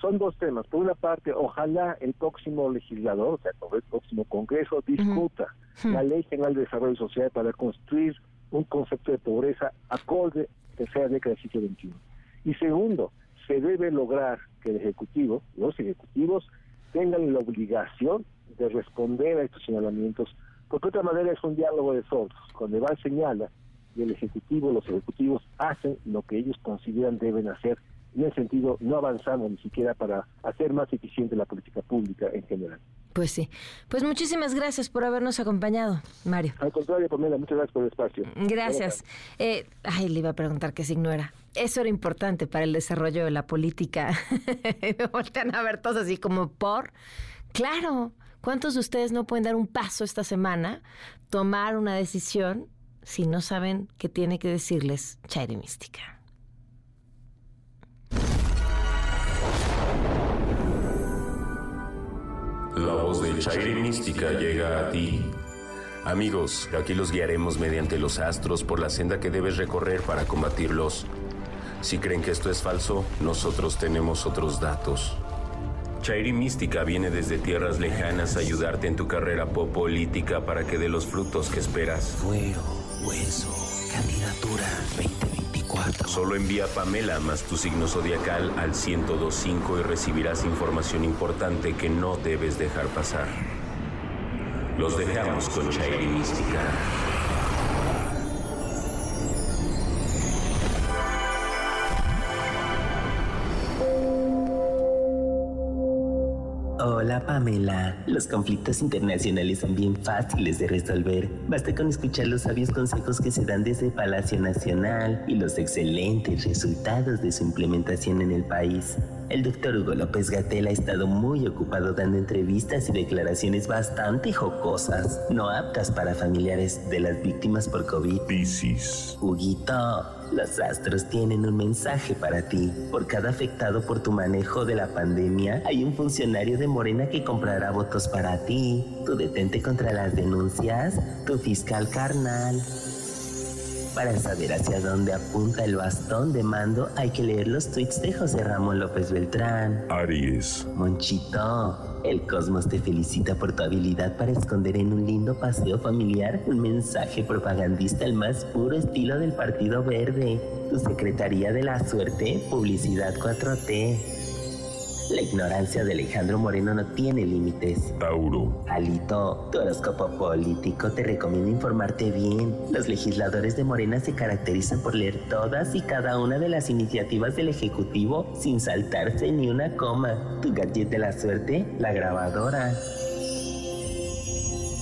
Son dos temas. Por una parte, ojalá el próximo legislador, o sea, el próximo Congreso, discuta la Ley General de Desarrollo Social para construir un concepto de pobreza acorde que sea década del siglo XXI. Y segundo, se debe lograr que el Ejecutivo, los ejecutivos, tengan la obligación de responder a estos señalamientos, porque de otra manera es un diálogo de sordos. Cuando Eval señala y el Ejecutivo, los ejecutivos hacen lo que ellos consideran deben hacer, en ese sentido no avanzamos ni siquiera para hacer más eficiente la política pública en general.
Pues sí. Pues muchísimas gracias por habernos acompañado, Mario.
Al contrario, Pamela, muchas gracias por el espacio.
Gracias. Eh, ay, le iba a preguntar qué signo era. Eso era importante para el desarrollo de la política. [LAUGHS] Me voltean a ver todos así como por. Claro, ¿cuántos de ustedes no pueden dar un paso esta semana, tomar una decisión, si no saben qué tiene que decirles Chairi Mística?
La voz de Chairi Mística llega a ti. Amigos, aquí los guiaremos mediante los astros por la senda que debes recorrer para combatirlos. Si creen que esto es falso, nosotros tenemos otros datos. Chairi Mística viene desde tierras lejanas a ayudarte en tu carrera pop política para que dé los frutos que esperas.
Fuero, hueso, candidatura 2024.
Solo envía Pamela más tu signo zodiacal al 1025 y recibirás información importante que no debes dejar pasar. Los dejamos con Chairi Mística.
Pamela, los conflictos internacionales son bien fáciles de resolver. Basta con escuchar los sabios consejos que se dan desde Palacio Nacional y los excelentes resultados de su implementación en el país. El doctor Hugo López Gatel ha estado muy ocupado dando entrevistas y declaraciones bastante jocosas, no aptas para familiares de las víctimas por COVID.
Piscis.
Huguito, los astros tienen un mensaje para ti. Por cada afectado por tu manejo de la pandemia, hay un funcionario de Morena que comprará votos para ti. Tú detente contra las denuncias, tu fiscal carnal. Para saber hacia dónde apunta el bastón de mando, hay que leer los tweets de José Ramón López Beltrán.
Aries.
Monchito, el cosmos te felicita por tu habilidad para esconder en un lindo paseo familiar un mensaje propagandista al más puro estilo del Partido Verde. Tu Secretaría de la Suerte, Publicidad 4T. La ignorancia de Alejandro Moreno no tiene límites.
Tauro.
Alito, tu horóscopo político te recomienda informarte bien. Los legisladores de Morena se caracterizan por leer todas y cada una de las iniciativas del Ejecutivo sin saltarse ni una coma. Tu gadget de la suerte, la grabadora.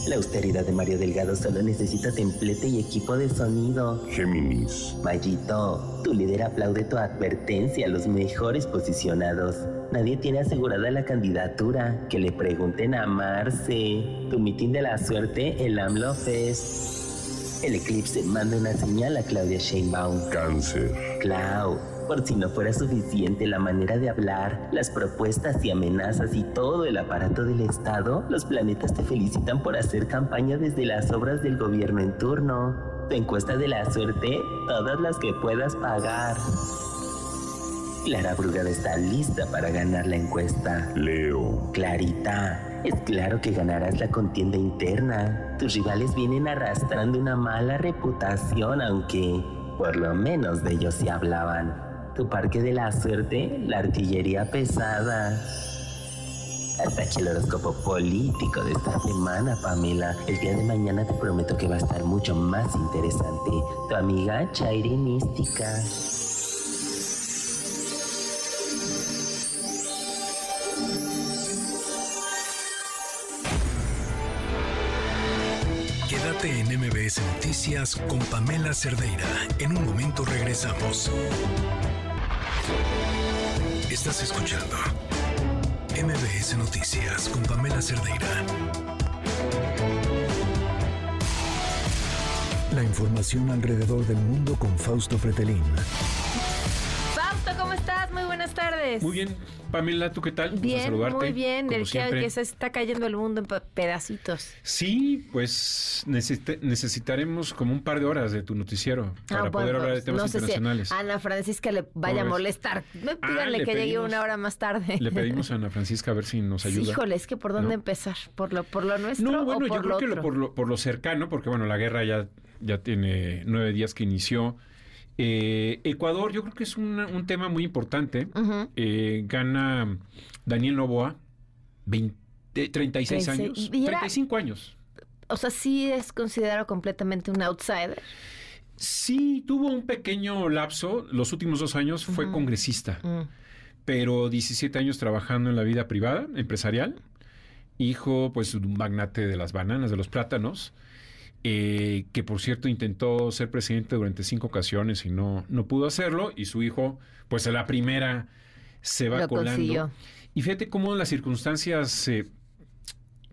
La austeridad de Mario Delgado solo necesita templete y equipo de sonido.
Géminis.
Mayito, tu líder aplaude tu advertencia a los mejores posicionados. Nadie tiene asegurada la candidatura. Que le pregunten a Marce. Tu mitin de la suerte, el AMLO Fest. El eclipse manda una señal a Claudia Sheinbaum.
Cáncer.
Clau, por si no fuera suficiente la manera de hablar, las propuestas y amenazas y todo el aparato del Estado, los planetas te felicitan por hacer campaña desde las obras del gobierno en turno. Tu encuesta de la suerte, todas las que puedas pagar. Clara Brugada está lista para ganar la encuesta.
Leo.
Clarita, es claro que ganarás la contienda interna. Tus rivales vienen arrastrando una mala reputación, aunque por lo menos de ellos se hablaban. Tu parque de la suerte, la artillería pesada. Hasta aquí el horóscopo político de esta semana, Pamela. El día de mañana te prometo que va a estar mucho más interesante. Tu amiga Chairi Mística.
Quédate en MBS Noticias con Pamela Cerdeira. En un momento regresamos. Estás escuchando MBS Noticias con Pamela Cerdeira. La información alrededor del mundo con Fausto Pretelín.
Buenas tardes.
Muy bien, Pamela, ¿tú qué tal?
Bien,
saludarte,
muy bien. El que, se está cayendo el mundo en pedacitos.
Sí, pues necesitaremos como un par de horas de tu noticiero para
Ah,
poder
bueno,
hablar de
pues,
temas
no sé
internacionales.
si a Ana Francisca le vaya a molestar. No,
Ah,
que llegue
pedimos-
una hora más tarde.
Le pedimos [LAUGHS] a Ana Francisca a ver si nos ayuda.
Híjole, es que por dónde
¿No?
empezar, por lo por lo nuestro
No, bueno,
o por
yo creo que lo- por, lo, por lo cercano, porque bueno, la guerra ya, ya tiene nueve días que inició. Eh, Ecuador, yo creo que es un, un tema muy importante. Eh, gana Daniel Novoa, 20 36
Treince-
años.
y era-
35 años.
O sea, sí es considerado completamente un outsider.
Sí, tuvo un pequeño lapso. Los últimos dos años fue congresista,
Mm.
pero 17 años trabajando en la vida privada, empresarial. Hijo, pues, de un magnate de las bananas, de los plátanos, eh, que por cierto intentó ser presidente durante cinco ocasiones y no, no pudo hacerlo. Y su hijo, pues, a la primera se va
Lo
colando.
consiguió.
Y fíjate cómo las circunstancias, eh,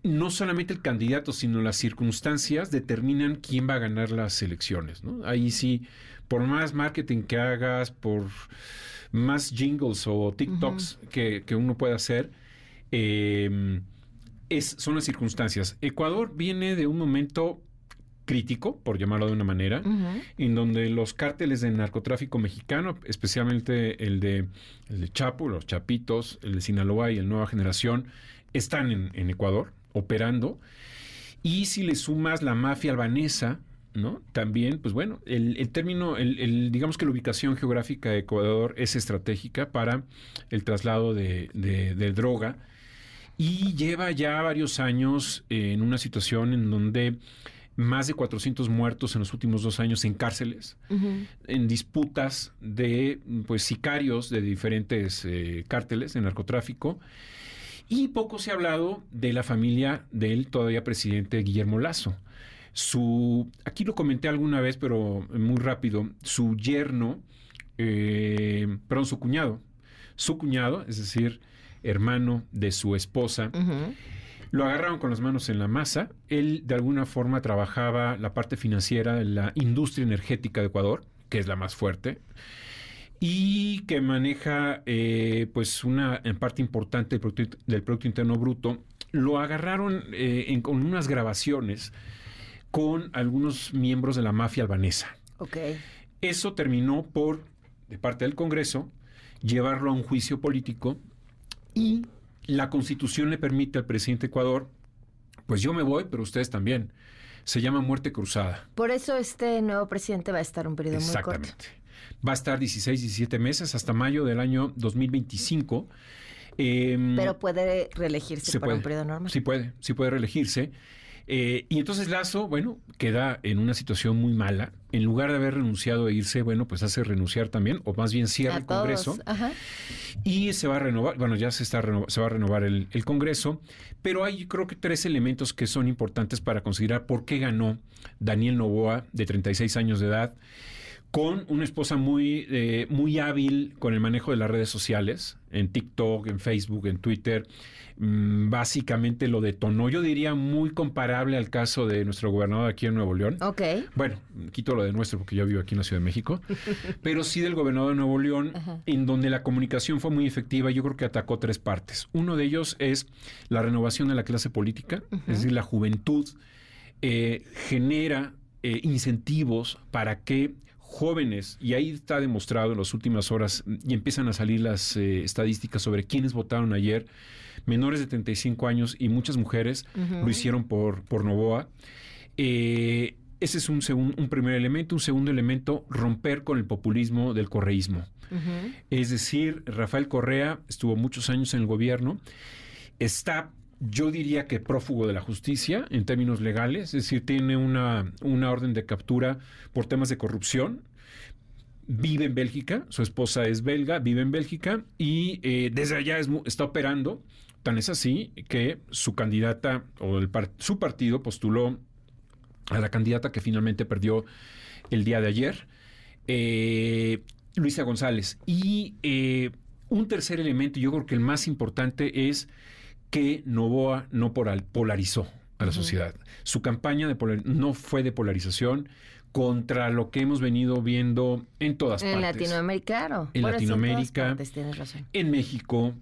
no solamente el candidato, sino las circunstancias determinan quién va a ganar las elecciones. ¿no? Ahí sí, por más marketing que hagas, por más jingles o TikToks que, que uno pueda hacer, eh, es, son las circunstancias. Ecuador viene de un momento crítico, por llamarlo de una manera, en donde los cárteles de narcotráfico mexicano, especialmente el de, el de Chapo, los Chapitos, el de Sinaloa y el Nueva Generación, están en, en Ecuador operando. Y si le sumas la mafia albanesa, ¿no? También, pues bueno, el, el término, el, el- digamos que la ubicación geográfica de Ecuador es estratégica para el traslado de, de- de droga y lleva ya varios años en una situación en donde más de 400 muertos en los últimos dos años en cárceles, en disputas de pues sicarios de diferentes eh, cárteles de narcotráfico. Y poco se ha hablado de la familia del todavía presidente Guillermo Lazo. Su, aquí lo comenté alguna vez, pero muy rápido, su yerno, eh, perdón, su cuñado, su cuñado, es decir, hermano de su esposa. Lo agarraron con las manos en la masa. Él de alguna forma trabajaba la parte financiera de la industria energética de Ecuador, que es la más fuerte, y que maneja eh, pues una en parte importante del Producto, del Producto Interno Bruto. Lo agarraron eh, en- con unas grabaciones con algunos miembros de la mafia albanesa.
Ok.
Eso terminó por, de parte del Congreso, llevarlo a un juicio político y la constitución le permite al presidente de Ecuador, pues yo me voy, pero ustedes también. Se llama muerte cruzada.
Por eso este nuevo presidente va a estar un periodo muy corto.
Exactamente. Va a estar 16, 17 meses hasta mayo del año 2025. Em,
Pero puede reelegirse
se
para
puede.
un periodo normal.
Sí puede, sí puede reelegirse. Eh, y entonces Lazo, bueno, queda en una situación muy mala. En lugar de haber renunciado e irse, bueno, pues hace renunciar también, o más bien cierra
A
el. Congreso.
Ajá.
Y se va a renovar, bueno, ya se, está se va a renovar el, el Congreso, pero hay creo que tres elementos que son importantes para considerar por qué ganó Daniel Novoa, de 36 años de edad, con una esposa muy, eh, muy hábil con el manejo de las redes sociales, en TikTok, en Facebook, en Twitter. Mm, básicamente lo detonó, yo diría, muy comparable al caso de nuestro gobernador aquí en Nuevo León.
Ok.
Bueno, quito lo de nuestro porque yo vivo aquí en la Ciudad de México, [LAUGHS] pero sí del gobernador de Nuevo León, en donde la comunicación fue muy efectiva. Yo creo que atacó tres partes. Uno de ellos es la renovación de la clase política, es decir, la juventud eh, genera eh, incentivos para que jóvenes, y ahí está demostrado en las últimas horas, y empiezan a salir las eh, estadísticas sobre quiénes votaron ayer, menores de 35 años y muchas mujeres lo hicieron por, por Novoa. Eh, ese es un, segun- un primer elemento. Un segundo elemento, romper con el populismo del correísmo. Es decir, Rafael Correa estuvo muchos años en el gobierno, está, yo diría que prófugo de la justicia en términos legales, es decir, tiene una, una orden de captura por temas de corrupción. Vive en Bélgica, su esposa es belga, vive en Bélgica y eh, desde allá está operando. Tan es así que su candidata o el su partido postuló a la candidata que finalmente perdió el día de ayer, eh, Luisa González. Y eh, un tercer elemento, yo creo que el más importante es que Novoa no polarizó a la sociedad. Su campaña de no fue de polarización contra lo que hemos venido viendo en todas
En
partes.
Latinoamérica, claro.
En Latinoamérica.
partes, razón.
En México,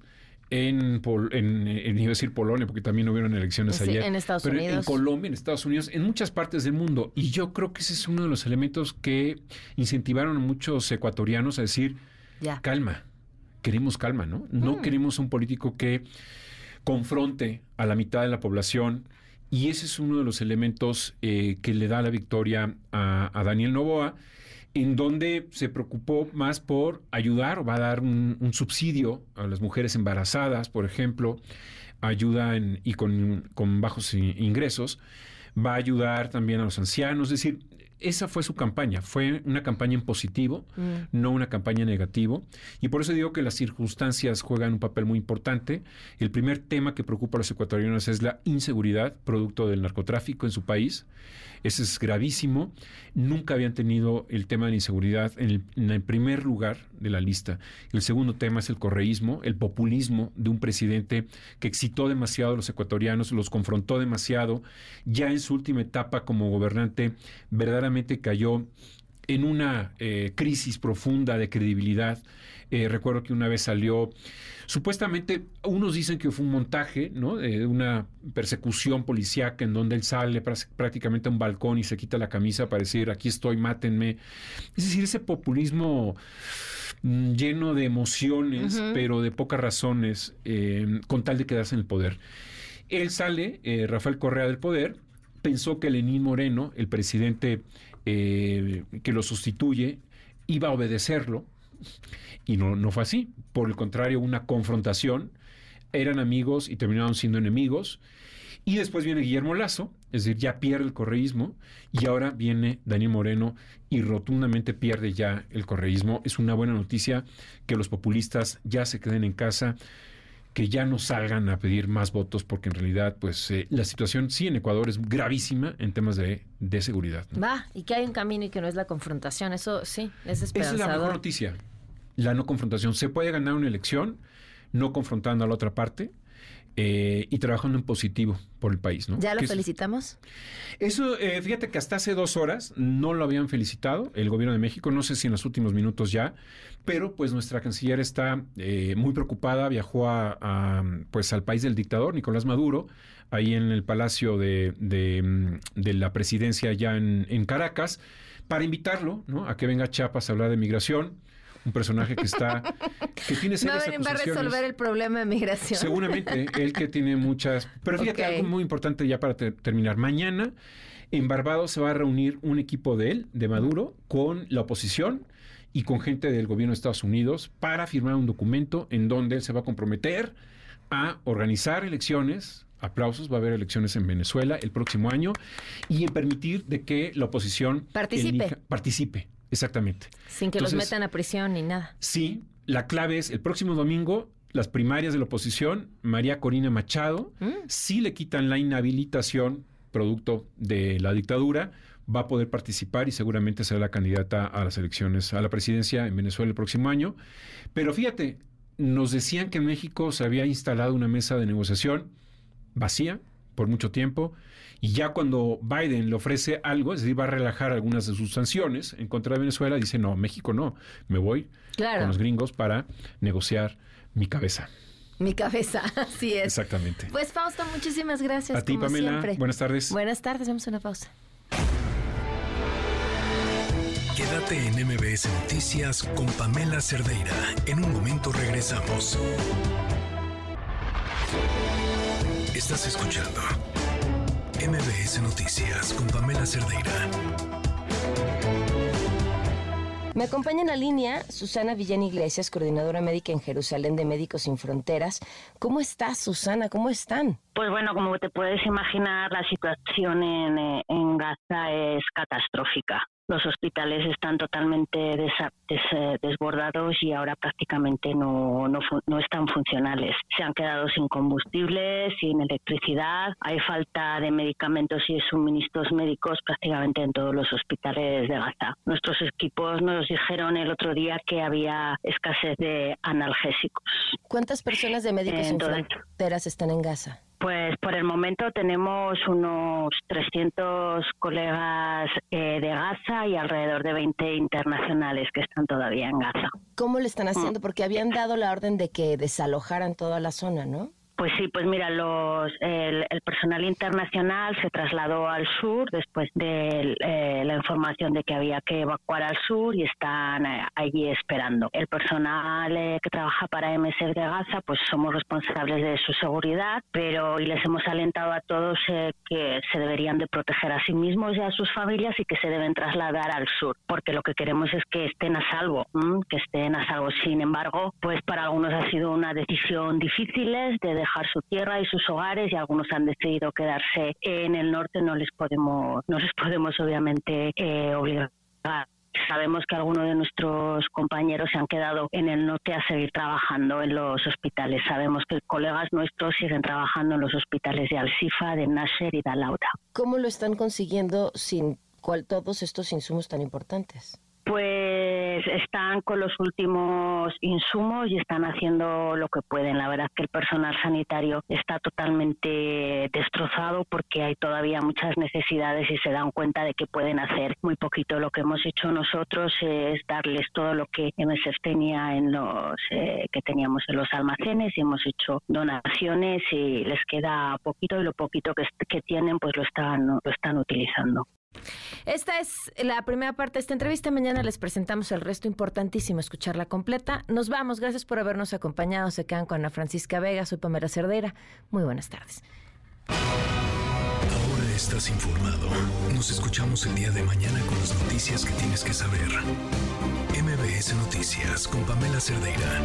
en, Pol- en, en- iba a decir Polonia, porque también hubieron elecciones
Sí,
ayer.
en Estados
pero En
Unidos.
Colombia, en Estados Unidos, en muchas partes del mundo. Y yo creo que ese es uno de los elementos que incentivaron a muchos ecuatorianos a decir,
Ya.
calma, queremos calma, ¿no? No
Mm.
queremos un político que confronte a la mitad de la población. Y ese es uno de los elementos eh, que le da la victoria a, Daniel Novoa, en donde se preocupó más por ayudar o va a dar un, un subsidio a las mujeres embarazadas, por ejemplo, ayuda en- y con, con bajos ingresos, va a ayudar también a los ancianos, es decir, esa fue su campaña, fue una campaña en positivo,
Mm.
no una campaña en negativo. Y por eso digo que las circunstancias juegan un papel muy importante. El primer tema que preocupa a los ecuatorianos es la inseguridad, producto del narcotráfico en su país. Ese es gravísimo. Nunca habían tenido el tema de la inseguridad en el, en el primer lugar de la lista. El segundo tema es el correísmo, el populismo de un presidente que excitó demasiado a los ecuatorianos, los confrontó demasiado. Ya en su última etapa como gobernante, verdaderamente cayó en una eh, crisis profunda de credibilidad. Eh, recuerdo que una vez salió, supuestamente, unos dicen que fue un montaje, ¿no? De una persecución policíaca en donde él sale prá- prácticamente a un balcón y se quita la camisa para decir, aquí estoy, mátenme. Es decir, ese populismo mm, lleno de emociones, pero de pocas razones, eh, con tal de quedarse en el poder. Él sale, eh, Rafael Correa del poder, pensó que Lenín Moreno, el presidente eh, que lo sustituye, iba a obedecerlo y no, no fue así. Por el contrario, una confrontación. Eran amigos y terminaron siendo enemigos. Y después viene Guillermo Lazo, es decir, ya pierde el correísmo. Y ahora viene Daniel Moreno y rotundamente pierde ya el correísmo. Es una buena noticia que los populistas ya se queden en casa, que ya no salgan a pedir más votos, porque en realidad, pues, eh, la situación sí en Ecuador es gravísima en temas de, de seguridad. ¿no?
Va, y que hay un camino y que no es la confrontación. Eso sí, es
Esa es la mejor
esperanzador.
noticia. La no confrontación. Se puede ganar una elección no confrontando a la otra parte eh, y trabajando en positivo por el país. ¿no?
¿Ya lo felicitamos?
Eso, eh, fíjate que hasta hace dos horas no lo habían felicitado el gobierno de México, no sé si en los últimos minutos ya, pero pues nuestra canciller está eh, muy preocupada, viajó a, a, pues al país del dictador, Nicolás Maduro, ahí en el palacio de, de, mm, de la presidencia ya en, en Caracas, para invitarlo ¿no? a que venga a Chiapas a hablar de migración, un personaje que está, que tiene
No va a resolver el problema de migración.
Seguramente, él que tiene muchas... Pero fíjate, algo muy importante ya para ter- terminar. Mañana en Barbados se va a reunir un equipo de él, de Maduro, con la oposición y con gente del gobierno de Estados Unidos para firmar un documento en donde él se va a comprometer a organizar elecciones. Aplausos, va a haber elecciones en Venezuela el próximo año y en permitir de que la oposición
Participe.
elija- participe, exactamente.
Sin que los metan a prisión ni nada.
Sí, la clave es el próximo domingo, las primarias de la oposición, María Corina Machado,
Mm.
sí le quitan la inhabilitación producto de la dictadura, va a poder participar y seguramente será la candidata a las elecciones a la presidencia en Venezuela el próximo año. Pero fíjate, nos decían que en México se había instalado una mesa de negociación vacía por mucho tiempo y ya cuando Biden le ofrece algo, es decir, va a relajar algunas de sus sanciones en contra de Venezuela, dice, no, México no, me voy
Claro.
con los gringos para negociar mi cabeza.
Mi cabeza, [LAUGHS] así es.
Exactamente.
Pues Fausto, muchísimas gracias.
A ti,
como
Pamela,
siempre.
buenas tardes.
Buenas tardes, vamos a una pausa.
Quédate en MBS Noticias con Pamela Cerdeira. En un momento regresamos. Estás escuchando MBS Noticias con Pamela Cerdeira.
Me acompaña en la línea Susana Villán Iglesias, coordinadora médica en Jerusalén de Médicos Sin Fronteras. ¿Cómo estás, Susana? ¿Cómo están?
Pues bueno, como te puedes imaginar, la situación en, eh, en Gaza es catastrófica. Los hospitales están totalmente desa- des- eh, desbordados y ahora prácticamente no, no, no están funcionales. Se han quedado sin combustible, sin electricidad, hay falta de medicamentos y de suministros médicos prácticamente en todos los hospitales de Gaza. Nuestros equipos nos dijeron el otro día que había escasez de analgésicos.
¿Cuántas personas de Médicos Sin
Entonces-
Fronteras están en Gaza?
Pues por el momento tenemos unos 300 colegas eh, de Gaza y alrededor de 20 internacionales que están todavía en Gaza.
¿Cómo
Mm.
están haciendo? Porque habían dado la orden de que desalojaran toda la zona, ¿no?
Pues sí, pues mira, los, el, el personal internacional se trasladó al sur después de eh, la información de que había que evacuar al sur y están eh, allí esperando. El personal eh, que trabaja para MSF de Gaza, pues somos responsables de su seguridad, pero y les hemos alentado a todos eh, que se deberían de proteger a sí mismos y a sus familias y que se deben trasladar al sur, porque lo que queremos es que estén a salvo, ¿m? que estén a salvo. Sin embargo, pues para algunos ha sido una decisión difícil de dejar su tierra y sus hogares y algunos han decidido quedarse en el norte. No les podemos, no les podemos obviamente eh, obligar. Sabemos que algunos de nuestros compañeros se han quedado en el norte a seguir trabajando en los hospitales. Sabemos que colegas nuestros siguen trabajando en los hospitales de Al-Sifa, de Nasser y de Al-Auda.
¿Cómo lo están consiguiendo sin cual, todos estos insumos tan importantes?
Pues están con los últimos insumos y están haciendo lo que pueden. La verdad es que el personal sanitario está totalmente destrozado porque hay todavía muchas necesidades y se dan cuenta de que pueden hacer muy poquito. Lo que hemos hecho nosotros es darles todo lo que MSF tenía en los eh, que teníamos en los almacenes y hemos hecho donaciones y les queda poquito y lo poquito que, que tienen pues lo están lo están utilizando.
Esta es la primera parte de esta entrevista. Mañana les presentamos el resto importantísimo, escucharla completa. Nos vamos. Gracias por habernos acompañado. Se quedan con Ana Francisca Vega. Soy Pamela Cerdera. Muy buenas tardes.
Ahora estás informado. Nos escuchamos el día de mañana con las noticias que tienes que saber. MBS Noticias con Pamela Cerdeira.